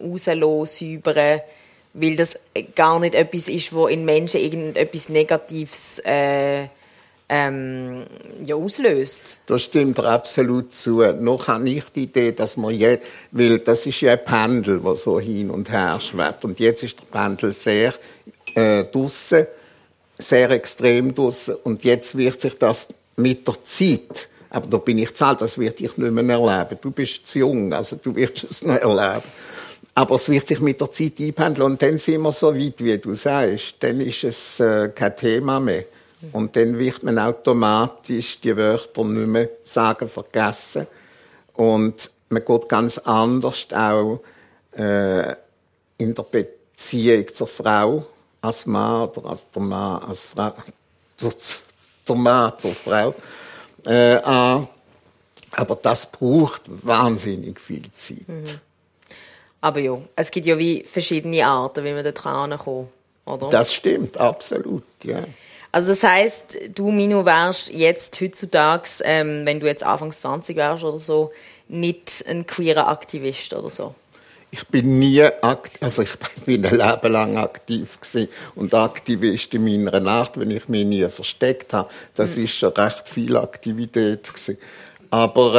rauszulassen, weil das gar nicht etwas ist, wo in Menschen irgendetwas Negatives äh, ähm, ja, auslöst. Das stimmt absolut zu. Noch habe ich die Idee, dass man jetzt, weil das ist ja ein Pendel, das so hin und her schwebt. Und jetzt ist der Pendel sehr äh, draussen, sehr extrem draussen. Und jetzt wird sich das mit der Zeit, aber da bin ich zu alt, das wird ich nicht mehr erleben. Du bist zu jung, also du wirst es noch erleben. Aber es wird sich mit der Zeit einpendeln und dann sind wir so weit, wie du sagst. Dann ist es äh, kein Thema mehr. Und dann wird man automatisch die Wörter nicht mehr sagen, vergessen. Und man geht ganz anders auch äh, in der Beziehung zur Frau als Mann oder als der Mann als Frau, zur, zur Mann zur Frau äh, an. Aber das braucht wahnsinnig viel Zeit. Mhm. Aber ja, es gibt ja wie verschiedene Arten, wie man da dran kommt, oder? Das stimmt, absolut, ja. Also das heißt, du Mino wärst jetzt heutzutage, ähm, wenn du jetzt Anfangs 20 wärst oder so, nicht ein queerer Aktivist oder so? Ich bin nie aktiv, also ich bin ein Leben lang aktiv gewesen und Aktivist in meiner Nacht, wenn ich mich nie versteckt habe. Das mhm. ist schon recht viel Aktivität gewesen. Aber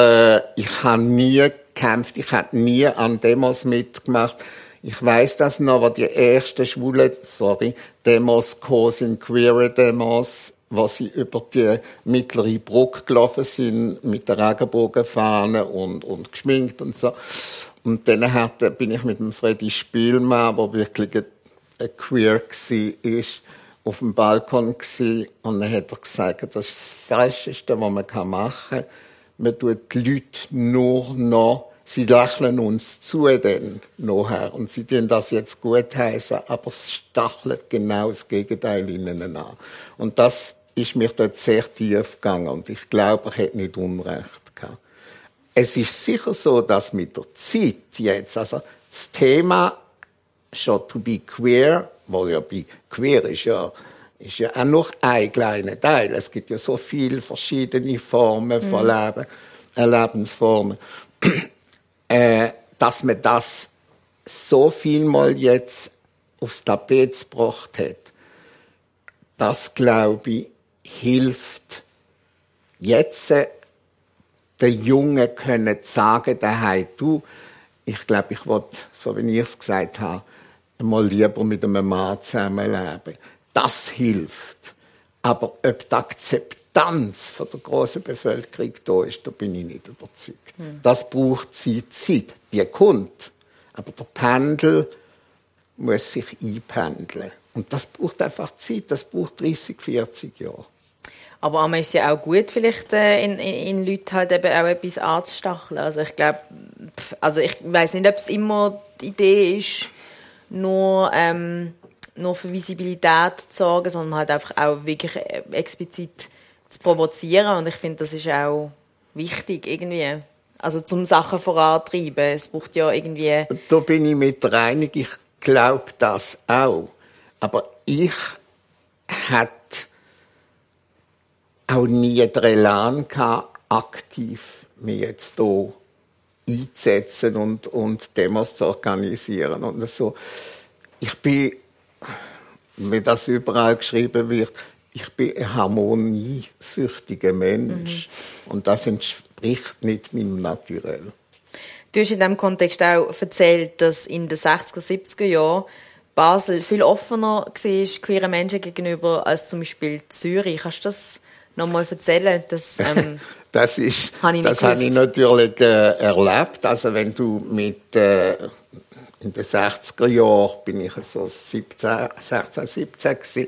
äh, ich habe nie gekämpft, ich habe nie an Demos mitgemacht. Ich weiß das noch, aber die ersten schwule, sorry, Demos sind queere Demos, was sie über die mittlere Brücke gelaufen sind mit der Regenbogenfahne und, und geschminkt und so. Und dann hatte, bin ich mit dem Freddy Spielmann, der wirklich ein, ein queer war, auf dem Balkon gewesen. und dann hat er gesagt, das ist das Falscheste, was man machen kann. Man tut die Leute nur noch sie lächeln uns zu denn nachher und sie tun das jetzt gut heißen, aber es stachelt genau das Gegenteil ihnen an. Und das ist mir dort sehr tief gegangen und ich glaube, er hat nicht Unrecht gehabt. Es ist sicher so, dass mit der Zeit jetzt, also das Thema schon to be queer, weil ja be queer ist ja ist ja auch noch ein kleiner Teil. Es gibt ja so viele verschiedene Formen von mhm. Leben, äh, Lebensformen äh, dass man das so viel mal jetzt aufs Tapet gebracht hat, das glaube ich hilft jetzt äh, den Jungen können sagen, daheim, du, ich glaube, ich will, so wie ich es gesagt habe, mal lieber mit einem Mann zusammenleben. Das hilft. Aber ob die Akzeptanz Akzeptanz von der großen Bevölkerung da ist, da bin ich nicht überzeugt. Mhm. Das braucht Zeit, Zeit. Die kommt. Aber der Pendel muss sich einpendeln. Und das braucht einfach Zeit. Das braucht 30, 40 Jahre. Aber einmal ist ja auch gut, vielleicht äh, in, in, in Leuten halt eben auch etwas anzustacheln. Also ich glaube, also ich weiß nicht, ob es immer die Idee ist, nur, ähm, nur für Visibilität zu sorgen, sondern halt einfach auch wirklich äh, explizit zu provozieren. Und ich finde, das ist auch wichtig irgendwie. Also zum Sachen vorantreiben. Es braucht ja irgendwie... Da bin ich mit reinig. Ich glaube das auch. Aber ich hatte auch nie den Elan gehabt, aktiv mich jetzt hier einzusetzen und, und Demos zu organisieren und so. Ich bin, wie das überall geschrieben wird, ich bin ein harmoniesüchtiger Mensch mhm. und das entspricht nicht meinem Naturell. Du hast in diesem Kontext auch erzählt, dass in den 60er, 70er Jahren Basel viel offener war queeren Menschen gegenüber als zum Beispiel Zürich. Kannst du das nochmal erzählen? Das, ähm, das ist, habe ich, das habe ich natürlich äh, erlebt. Also wenn du mit äh, in den 60er Jahren bin ich so 17, 16, 17 gewesen,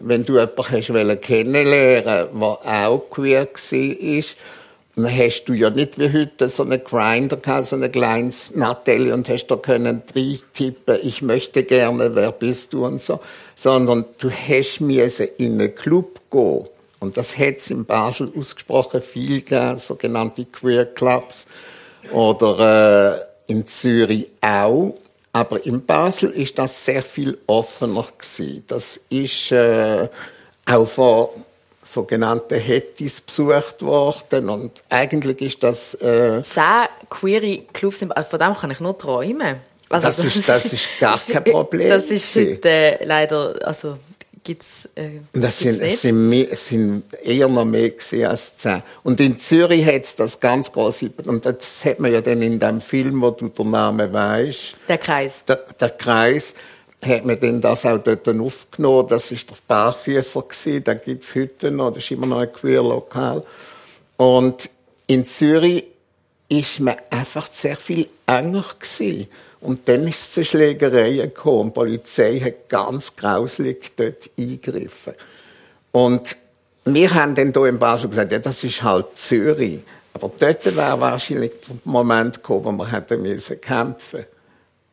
wenn du jemanden kennenlernen der auch queer war, dann hast du ja nicht wie heute so einen Grinder gehabt, so ein kleines Nattelli und hast da können tippen, ich möchte gerne, wer bist du und so, sondern du hast müssen in einen Club gehen. Und das hat es in Basel ausgesprochen viel gegeben, sogenannte Queer Clubs. Oder äh, in Zürich auch. Aber in Basel ist das sehr viel offener gewesen. Das ist äh, auch von sogenannten Hettis besucht worden und eigentlich ist das... Äh, Zehn queere Clubs, also von dem kann ich nur träumen. Also, das, ist, das ist gar kein Problem. Das ist heute äh, leider, also gibt's, äh, das gibt's sind, es sind, mehr, es sind eher noch mehr als zehn. Und in Zürich hat es das ganz groß, und das hat man ja dann in dem Film, wo du den Namen weißt. Der Kreis. Der, der Kreis hat man dann das auch dort aufgenommen. Das ist der Barfüßer gewesen. Da gibt's heute noch. Das ist immer noch ein queer Lokal. Und in Zürich ist man einfach sehr viel enger gewesen. Und dann ist es zu Schlägereien gekommen. Die Polizei hat ganz grauslig dort eingegriffen. Und wir haben dann hier in Basel gesagt, ja, das ist halt Zürich. Aber dort wäre wahrscheinlich der Moment gekommen, wo wir hätten müssen kämpfen.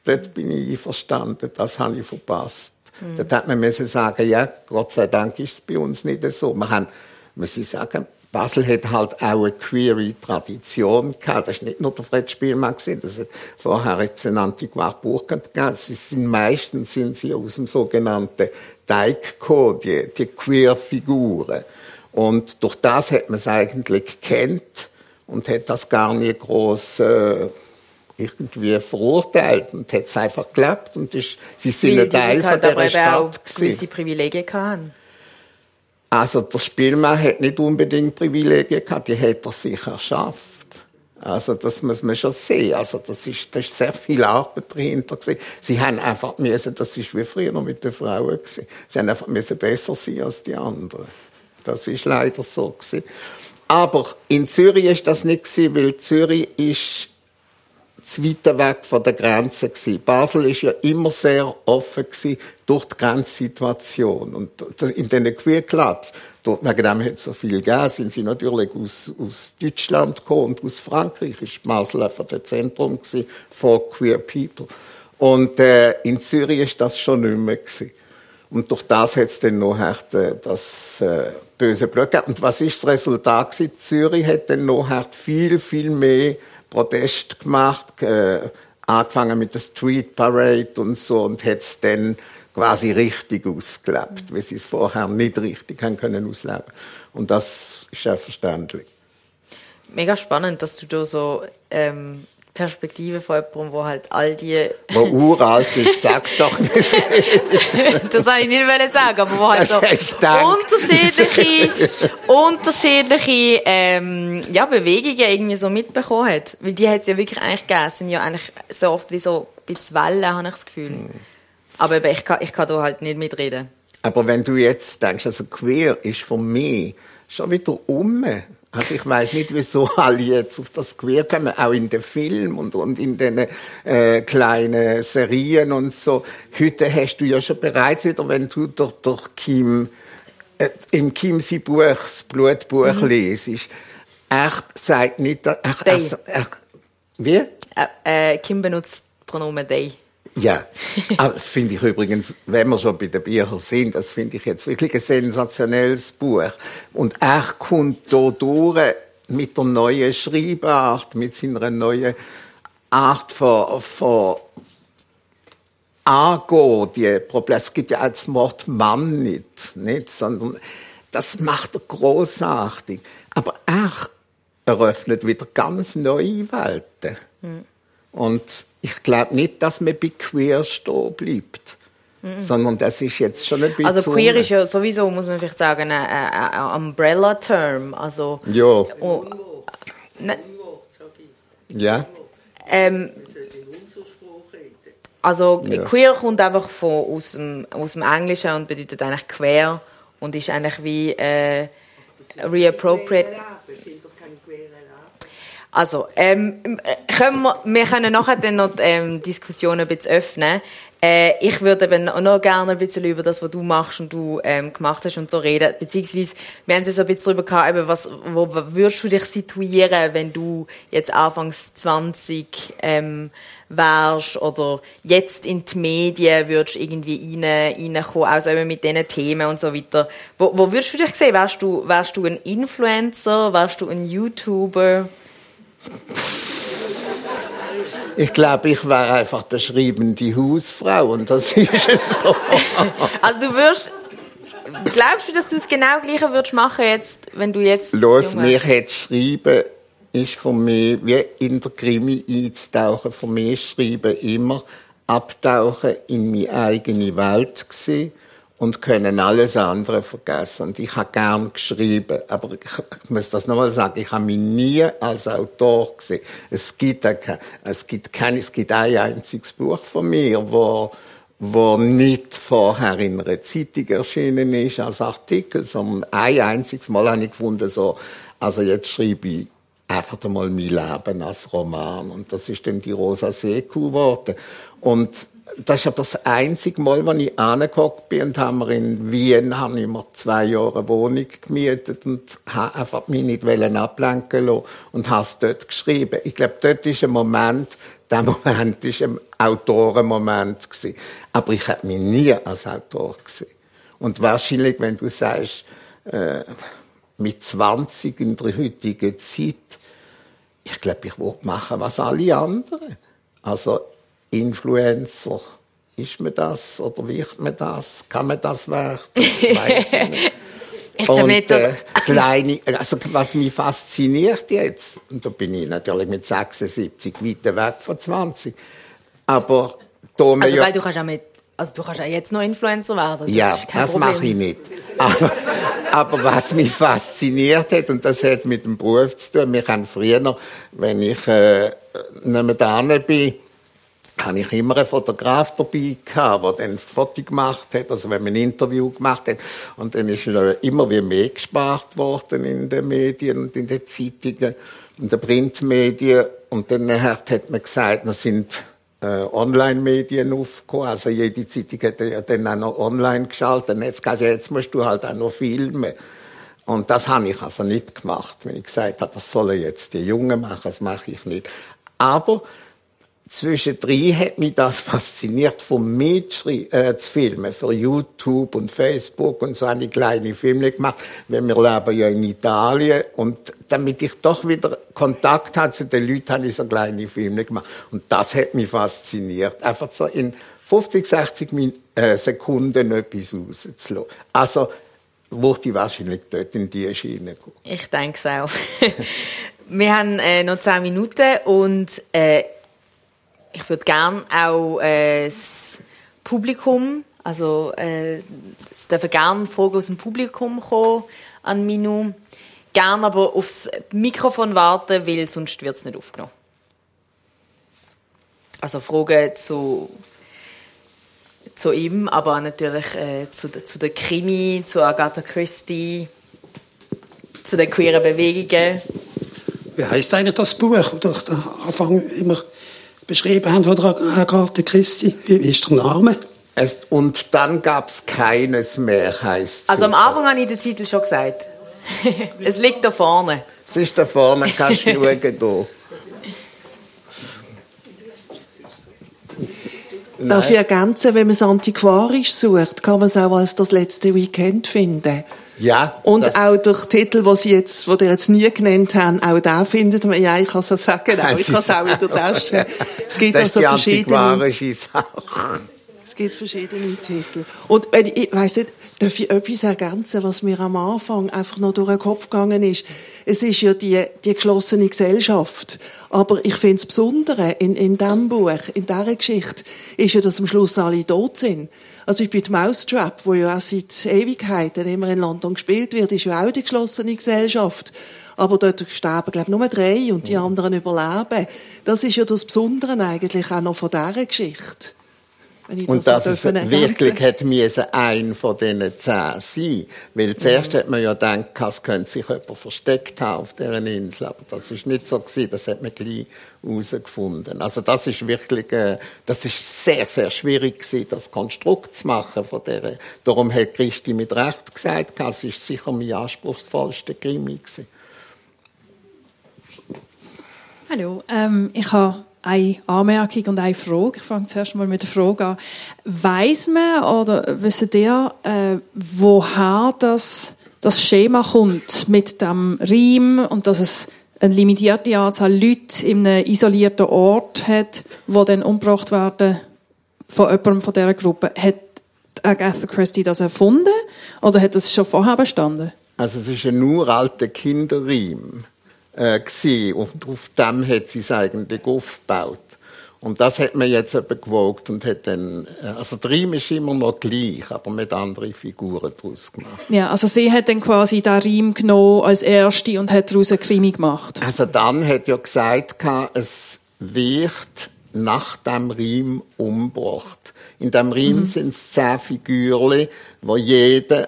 Dort bin ich einverstanden, das habe ich verpasst. Mhm. Dort hätte man müssen sagen, ja, Gott sei Dank ist es bei uns nicht so. Wir haben, muss ich sagen, Basel hat halt auch eine queere Tradition gehabt. Das ist nicht nur der Fred Spielmann gewesen, das hat vorher jetzt ein Antiquar Burkhardt gegeben. Sie sind, meistens sind sie aus dem sogenannten Teig gekommen, die, die Queer-Figuren. Und durch das hat man es eigentlich kennt und hat das gar nicht groß äh, irgendwie verurteilt und hat es einfach geglaubt und ist, sie sind ein Teil von der Stadt gewesen. gewisse Privilegien gehabt. Also der Spielmann hat nicht unbedingt Privilegien gehabt, die hat er sich erschafft. Also das muss man schon sehen. Also das ist, das ist sehr viel Arbeit dahinter gewesen. Sie haben einfach müssen, das ist wie früher noch mit den Frauen gewesen. Sie haben einfach müssen besser sein als die anderen. Das ist leider so gewesen. Aber in Zürich ist das nicht gewesen, weil Zürich ist zu weit weg von der Grenze gewesen. Basel ist ja immer sehr offen gewesen durch die Grenzsituation. Und in den Queer Clubs, dort, wegen dem hat so viel gegeben, sind sie natürlich aus, aus Deutschland gekommen und aus Frankreich ist Basel einfach das Zentrum gewesen for Queer People. Und äh, in Zürich ist das schon nicht mehr gewesen. Und durch das hat es dann noch echt, äh, das äh, böse gegeben. Und was ist das Resultat gewesen? Zürich hat dann noch echt viel, viel mehr Protest gemacht, äh, angefangen mit der Street Parade und so und hat es dann quasi richtig ausgelebt, weil sie es vorher nicht richtig haben können ausleben. Und das ist auch verständlich. Mega spannend, dass du da so ähm, Perspektive von jemandem, wo halt all die... Wo uralt ist, sag's doch nicht. das wollte ich nicht sagen, aber wo halt so unterschiedliche, unterschiedliche ähm, ja, Bewegungen irgendwie so mitbekommen hat. Weil die hat es ja wirklich eigentlich gegeben. sind ja eigentlich so oft wie so bisschen Wellen, habe ich das Gefühl. Aber eben, ich kann, ich kann da halt nicht mitreden. Aber wenn du jetzt denkst, also queer ist für mich schon wieder um. Also ich weiß nicht, wieso alle jetzt auf das Queer kommen, auch in den Filmen und, und in den äh, kleinen Serien und so. Heute hast du ja schon bereits wieder, wenn du durch, durch Kim, äh, im Kim sein Buch, das Blutbuch mhm. lesest, er sagt nicht, er, er, er, wie? Äh, äh, Kim benutzt Pronomen they. Ja, aber finde ich übrigens, wenn wir schon bei den Büchern sind, das finde ich jetzt wirklich ein sensationelles Buch. Und er kommt hier durch mit der neuen Schreibart, mit seiner neuen Art von, von angehen, die Probleme. Es gibt ja als Wort Mann nicht, nicht, sondern das macht er großartig. Aber er eröffnet wieder ganz neue Welten. Hm. Und ich glaube nicht, dass man bei queer stehen bleibt. Mhm. Sondern das ist jetzt schon ein bisschen. Also queer ist ja sowieso, muss man vielleicht sagen, ein, ein Umbrella-Term. Also, ja. Oh, ne, ja. Ähm, also ja. queer kommt einfach von, aus, dem, aus dem Englischen und bedeutet eigentlich quer und ist eigentlich wie äh, reappropriate. Also, ähm, können wir, wir können nachher dann noch die ähm, Diskussion ein bisschen öffnen. Äh, ich würde eben noch gerne ein bisschen über das, was du machst und du ähm, gemacht hast und so reden. Beziehungsweise, wir haben so ein bisschen darüber gehabt, eben, was, wo würdest du dich situieren, wenn du jetzt anfangs 20 ähm, wärst oder jetzt in die Medien würdest irgendwie rein, reinkommen, also eben mit diesen Themen und so weiter. Wo, wo würdest du dich sehen? Wärst du, wärst du ein Influencer? Wärst du ein YouTuber? Ich glaube, ich wäre einfach der schreibende Hausfrau und das ist es so. also du wirst, glaubst du, dass du es genau gleiche würdest machen jetzt, wenn du jetzt Los, mir hat schreiben ist für mich wie in der Krimi einzutauchen. Für mich Schreiben immer abtauchen in meine eigene Welt gewesen und können alles andere vergessen. Und ich habe gern geschrieben, aber ich, muss das nochmal sagen, ich habe mich nie als Autor gesehen. Es gibt, kein, es gibt kein, es gibt ein einziges Buch von mir, wo, wo nicht vorher in einer Zeitung erschienen ist als Artikel, sondern ein einziges Mal habe ich gefunden, so, also jetzt schreibe ich einfach einmal mein Leben als Roman. Und das ist dann die Rosa Seku geworden. Und das ist aber das einzige Mal, als ich angeguckt bin und haben wir in Wien haben wir zwei Jahre eine Wohnung gemietet und habe einfach mich nicht ablenken lassen und habe es dort geschrieben. Ich glaube, dort ist ein Moment, der Moment ist ein Autorenmoment gewesen. Aber ich habe mich nie als Autor gesehen. Und wahrscheinlich, wenn du sagst, äh, mit 20 in der heutigen Zeit, ich glaube, ich will machen, was alle anderen. Also, Influencer. Ist man das oder wird man das? Kann man das werden? Ich weiß. Ich glaube nicht, dass... Äh, kleine, also was mich fasziniert jetzt, und da bin ich natürlich mit 76 weit weg von 20, aber da Also, ja, weil du kannst auch mit, also du kannst auch jetzt noch Influencer werden. Das ja, das mache ich nicht. Aber, aber, was mich fasziniert hat, und das hat mit dem Beruf zu tun, wir haben früher, wenn ich äh, nicht mehr da bin, habe ich immer einen Fotograf dabei gehabt, der dann ein Foto gemacht hat, also wenn man ein Interview gemacht hat. Und dann ist immer wie mehr gespart worden in den Medien und in den Zeitungen, in den Printmedien. Und dann hat man gesagt, wir sind äh, Online-Medien aufgekommen. Also jede Zeitung hat ja dann auch noch online geschaltet. Jetzt, gesagt, jetzt musst du halt auch noch filmen. Und das habe ich also nicht gemacht. Wenn ich gesagt habe, das sollen jetzt die Jungen machen, das mache ich nicht. Aber Zwischendrin hat mich das fasziniert, vom Mitschri äh, zu filmen, für YouTube und Facebook und so eine kleine Filme gemacht, weil wir leben ja in Italien und damit ich doch wieder Kontakt hatte zu den Leuten, habe ich so kleine Filme gemacht und das hat mich fasziniert, einfach so in 50, 60 Min äh, Sekunden etwas rauszulassen. Also wurde ich wahrscheinlich dort in die Schiene gehen. Ich denke es auch. wir haben äh, noch zehn Minuten und äh, ich würde gerne auch äh, das Publikum, also äh, es dürfen gerne Fragen aus dem Publikum kommen an Minu. Gerne aber aufs Mikrofon warten, weil sonst wird es nicht aufgenommen. Also Fragen zu, zu ihm, aber natürlich äh, zu, zu der Krimi, zu Agatha Christie, zu den queeren Bewegungen. Wie heißt eigentlich das Buch? Der Anfang immer beschrieben haben von Agathe Christi. Wie ist der Name? Es, und dann gab es keines mehr, heißt Also am Anfang habe ich den Titel schon gesagt. es liegt da vorne. Es ist da vorne, kannst du schauen hier. Darf ich ergänzen, wenn man es antiquarisch sucht, kann man es auch als das letzte Weekend finden. Ja. Und auch der Titel, den Sie jetzt, den ihr jetzt nie genannt haben, auch da findet man, ja, ich kann es sagen, auch, ich kann es auch in der Tasche. Es gibt das also verschiedene. Es gibt verschiedene Titel. Und ich weiss nicht, darf ich etwas ergänzen, was mir am Anfang einfach noch durch den Kopf gegangen ist? Es ist ja die, die geschlossene Gesellschaft. Aber ich finde es Besondere in, in diesem Buch, in dieser Geschichte, ist ja, dass am Schluss alle tot sind. Also ich bin die Mousetrap, wo ja auch seit Ewigkeiten immer in London gespielt wird, ist ja auch die geschlossene Gesellschaft. Aber dort sterben, glaube ich, nur drei und die anderen überleben. Das ist ja das Besondere eigentlich auch noch von dieser Geschichte und das es wirklich hätte müssen ein von diesen zehn sein. Weil zuerst mhm. hat man ja gedacht, es könnte sich jemand versteckt haben auf dieser Insel. Aber das ist nicht so gewesen. Das hat man gleich herausgefunden. Also das ist wirklich, äh, das ist sehr, sehr schwierig gewesen, das Konstrukt zu machen von dieser. Darum hat Christi mit Recht gesagt, es ist sicher mein anspruchsvollster Krimi gewesen. Hallo, ähm, ich habe eine Anmerkung und eine Frage. Ich fange zuerst mal mit der Frage an. Weiss man oder wissen ihr, äh, woher das, das Schema kommt mit dem Reim und dass es eine limitierte Anzahl Leute in einem isolierten Ort hat, wo dann umgebracht werden von jemandem von dieser Gruppe. Hat Agatha Christie das erfunden oder hat das schon vorher bestanden? Also es ist ein uralter Kinderreim äh, gewesen. und auf dem hat sie es eigentlich aufgebaut. Und das hat man jetzt eben gewogt und hat dann, äh, also der Reim ist immer noch gleich, aber mit anderen Figuren daraus gemacht. Ja, also sie hat dann quasi den Reim genommen als erste und hat daraus eine Krimi gemacht. Also dann hat ja gesagt, es wird nach dem Reim umgebracht. In dem Reim mhm. sind es zehn Figuren, wo jeder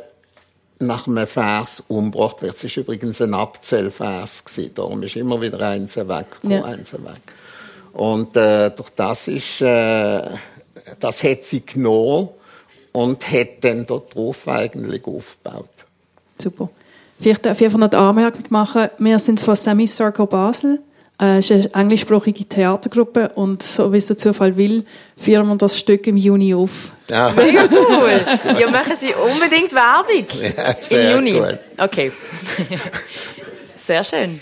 nach einem Vers umgebracht wird. Es war übrigens ein Abzählvers Darum ist immer wieder eins weg, ja. eins weg. Und äh, durch das ist, äh, das hat sie genommen und hat dann darauf eigentlich aufgebaut. Super. Vielleicht darf ich einfach noch die Anmerkung machen, wir sind von Semicircle Basel. Äh, es ist eine englischsprachige Theatergruppe und so wie es der Zufall will, führen wir das Stück im Juni auf. Ja. Mega cool. Ja, machen Sie unbedingt Werbung. Ja, Im Juni. Gut. Okay. Sehr schön.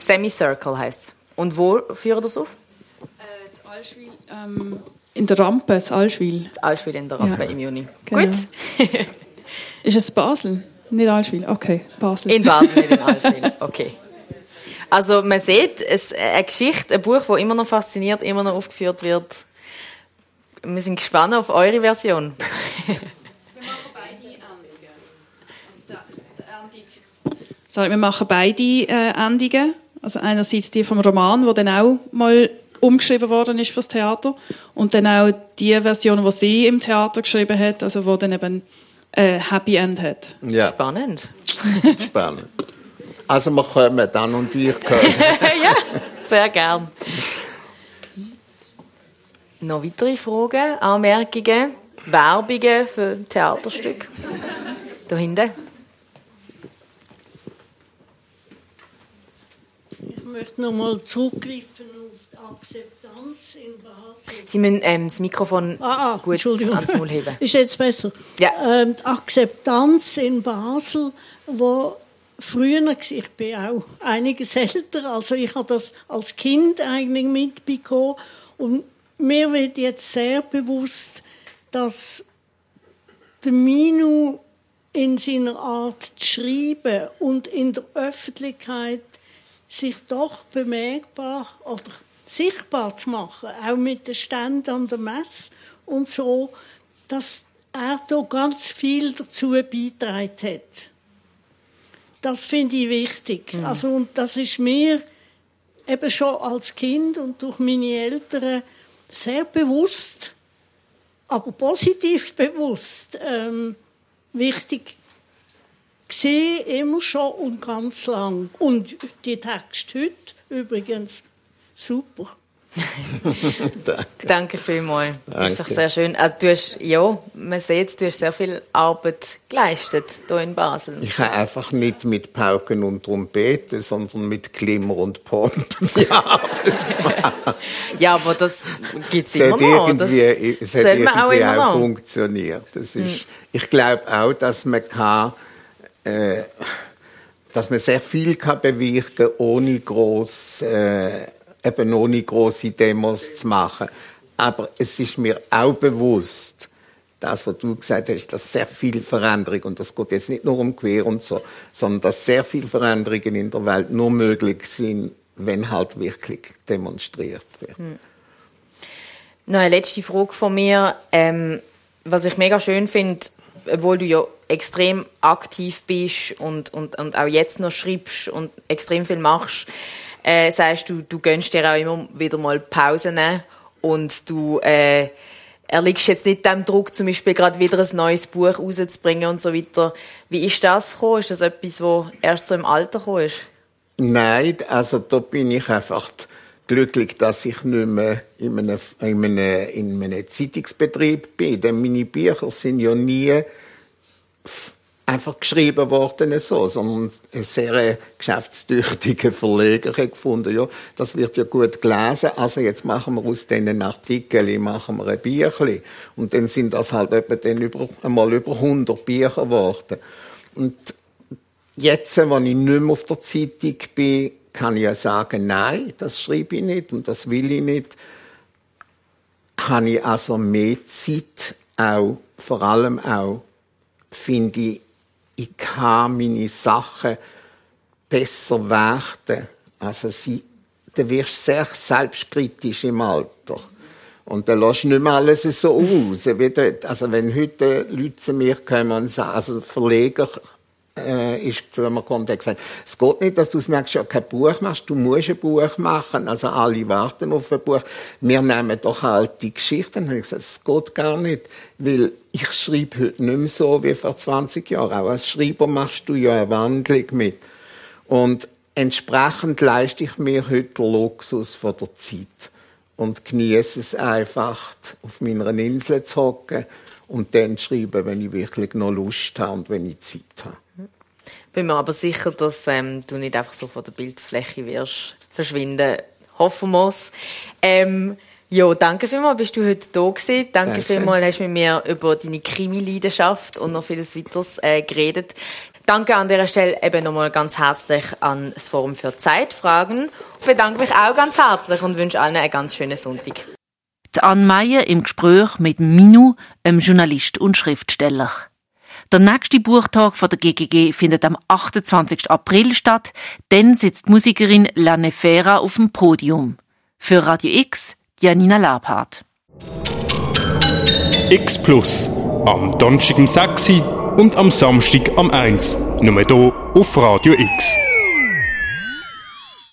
Semicircle heißt es. Und wo führen das auf? Äh, Allschwil, ähm, in der Rampe, das Allschwil. Das Allschwil in der Rampe ja. im Juni. Genau. Gut. ist es Basel? Nicht Allschwil, okay, Basel. In Basel, nicht in Allschwil, okay. Also man sieht, es, eine Geschichte, ein Buch, das immer noch fasziniert, immer noch aufgeführt wird. Wir sind gespannt auf eure Version. wir machen beide Endungen. wir machen beide äh, Endungen. Also einerseits die vom Roman, wo dann auch mal umgeschrieben worden ist fürs Theater und dann auch die Version, die sie im Theater geschrieben hat, also wo dann eben äh, Happy End hat. Ja. Spannend. Spannend. Also wir kommen dann und ich können. ja, sehr gern. Noch weitere Fragen, Anmerkungen, Werbungen für Theaterstück? Da hinten. Ich möchte noch mal zurückgreifen auf die Akzeptanz. Sie müssen ähm, das Mikrofon ah, ah, gut Entschuldigung. ans Maul heben. Ist jetzt besser? Ja. Ähm, Akzeptanz in Basel, wo früher, ich bin auch einiges älter, also ich habe das als Kind eigentlich mitbekommen und mir wird jetzt sehr bewusst, dass der Minu in seiner Art zu schreiben und in der Öffentlichkeit sich doch bemerkbar oder sichtbar zu machen, auch mit den Ständen an der Messe und so, dass er da ganz viel dazu beigetragen hat. Das finde ich wichtig. Mhm. Also, und das ist mir eben schon als Kind und durch meine Eltern sehr bewusst, aber positiv bewusst ähm, wichtig gesehen, immer schon und ganz lang. Und die Texte heute übrigens super. Danke. Danke vielmals. Danke. Das ist doch sehr schön. Ah, du hast, ja, man sieht, du hast sehr viel Arbeit geleistet hier in Basel. Ich habe einfach nicht mit Pauken und Trompeten, sondern mit Glimmer und Pomp die Arbeit Ja, aber das gibt es immer noch. Das es hat irgendwie auch, auch funktioniert. Das ist, hm. Ich glaube auch, dass man kann äh, dass man sehr viel kann bewirken ohne groß, äh, eben ohne große Demos zu machen. Aber es ist mir auch bewusst, das, was du gesagt hast, dass sehr viel Veränderung, und das geht jetzt nicht nur um Queer und so, sondern dass sehr viele Veränderungen in der Welt nur möglich sind, wenn halt wirklich demonstriert wird. Hm. Noch eine letzte Frage von mir. Ähm, was ich mega schön finde, obwohl du ja extrem aktiv bist und, und, und auch jetzt noch schreibst und extrem viel machst, äh, sagst du, du gönnst dir auch immer wieder mal Pausen und du äh, erliegst jetzt nicht dem Druck, zum Beispiel gerade wieder ein neues Buch rauszubringen und so weiter. Wie ist das gekommen? Ist das etwas, was erst so im Alter gekommen ist? Nein, also da bin ich einfach glücklich, dass ich nicht mehr in einem, in einem, in einem Zeitungsbetrieb bin. Denn meine Bücher sind ja nie einfach geschrieben worden so, sondern ein sehr geschäftstüchtiger Verleger hat gefunden, ja, das wird ja gut gelesen, also jetzt machen wir aus diesen Artikeln, machen wir ein Büchlein. Und dann sind das halt etwa dann über, einmal über 100 Bücher geworden. Und jetzt, wenn ich nicht mehr auf der Zeitung bin, kann ich ja sagen, nein, das schreibe ich nicht und das will ich nicht. Habe ich also mehr Zeit auch, vor allem auch finde ich, ich kann meine Sachen besser werden. Also sie, du wirst sehr selbstkritisch im Alter. Und dann lässt nicht mehr alles so aus. Also wenn heute Leute zu mir kommen und sagen, also Verleger äh, ist zu gekommen und hat gesagt, es geht nicht, dass du das nächste Jahr kein Buch machst, du musst ein Buch machen. Also alle warten auf ein Buch. Wir nehmen doch die Geschichten. Dann habe ich gesagt, es geht gar nicht, weil ich schreibe heute nicht mehr so wie vor 20 Jahren. Auch als Schreiber machst du ja eine Wandlung mit. Und entsprechend leiste ich mir heute den Luxus von der Zeit und genieße es einfach, auf meiner Insel zu hocken und dann schreiben, wenn ich wirklich noch Lust habe und wenn ich Zeit habe. Bin mir aber sicher, dass ähm, du nicht einfach so von der Bildfläche wirst verschwinden. Hoffen wir es. Ähm, ja, danke vielmals, bist du heute da gewesen. Danke, danke. vielmals, hast du mit mir über deine Krimi-Leidenschaft und noch vieles weiteres äh, geredet. Danke an dieser Stelle eben nochmal ganz herzlich an das Forum für Zeitfragen. Ich bedanke mich auch ganz herzlich und wünsche allen einen ganz schönen Sonntag. Die Anne Meyer im Gespräch mit Minu, einem Journalist und Schriftsteller. Der nächste Buchtag von der GGG findet am 28. April statt. Dann sitzt Musikerin Lanne Fera auf dem Podium. Für Radio X, Janina Labhardt. X Plus. Am Donnerstag um 6 und am Samstag am 1. Nur hier auf Radio X.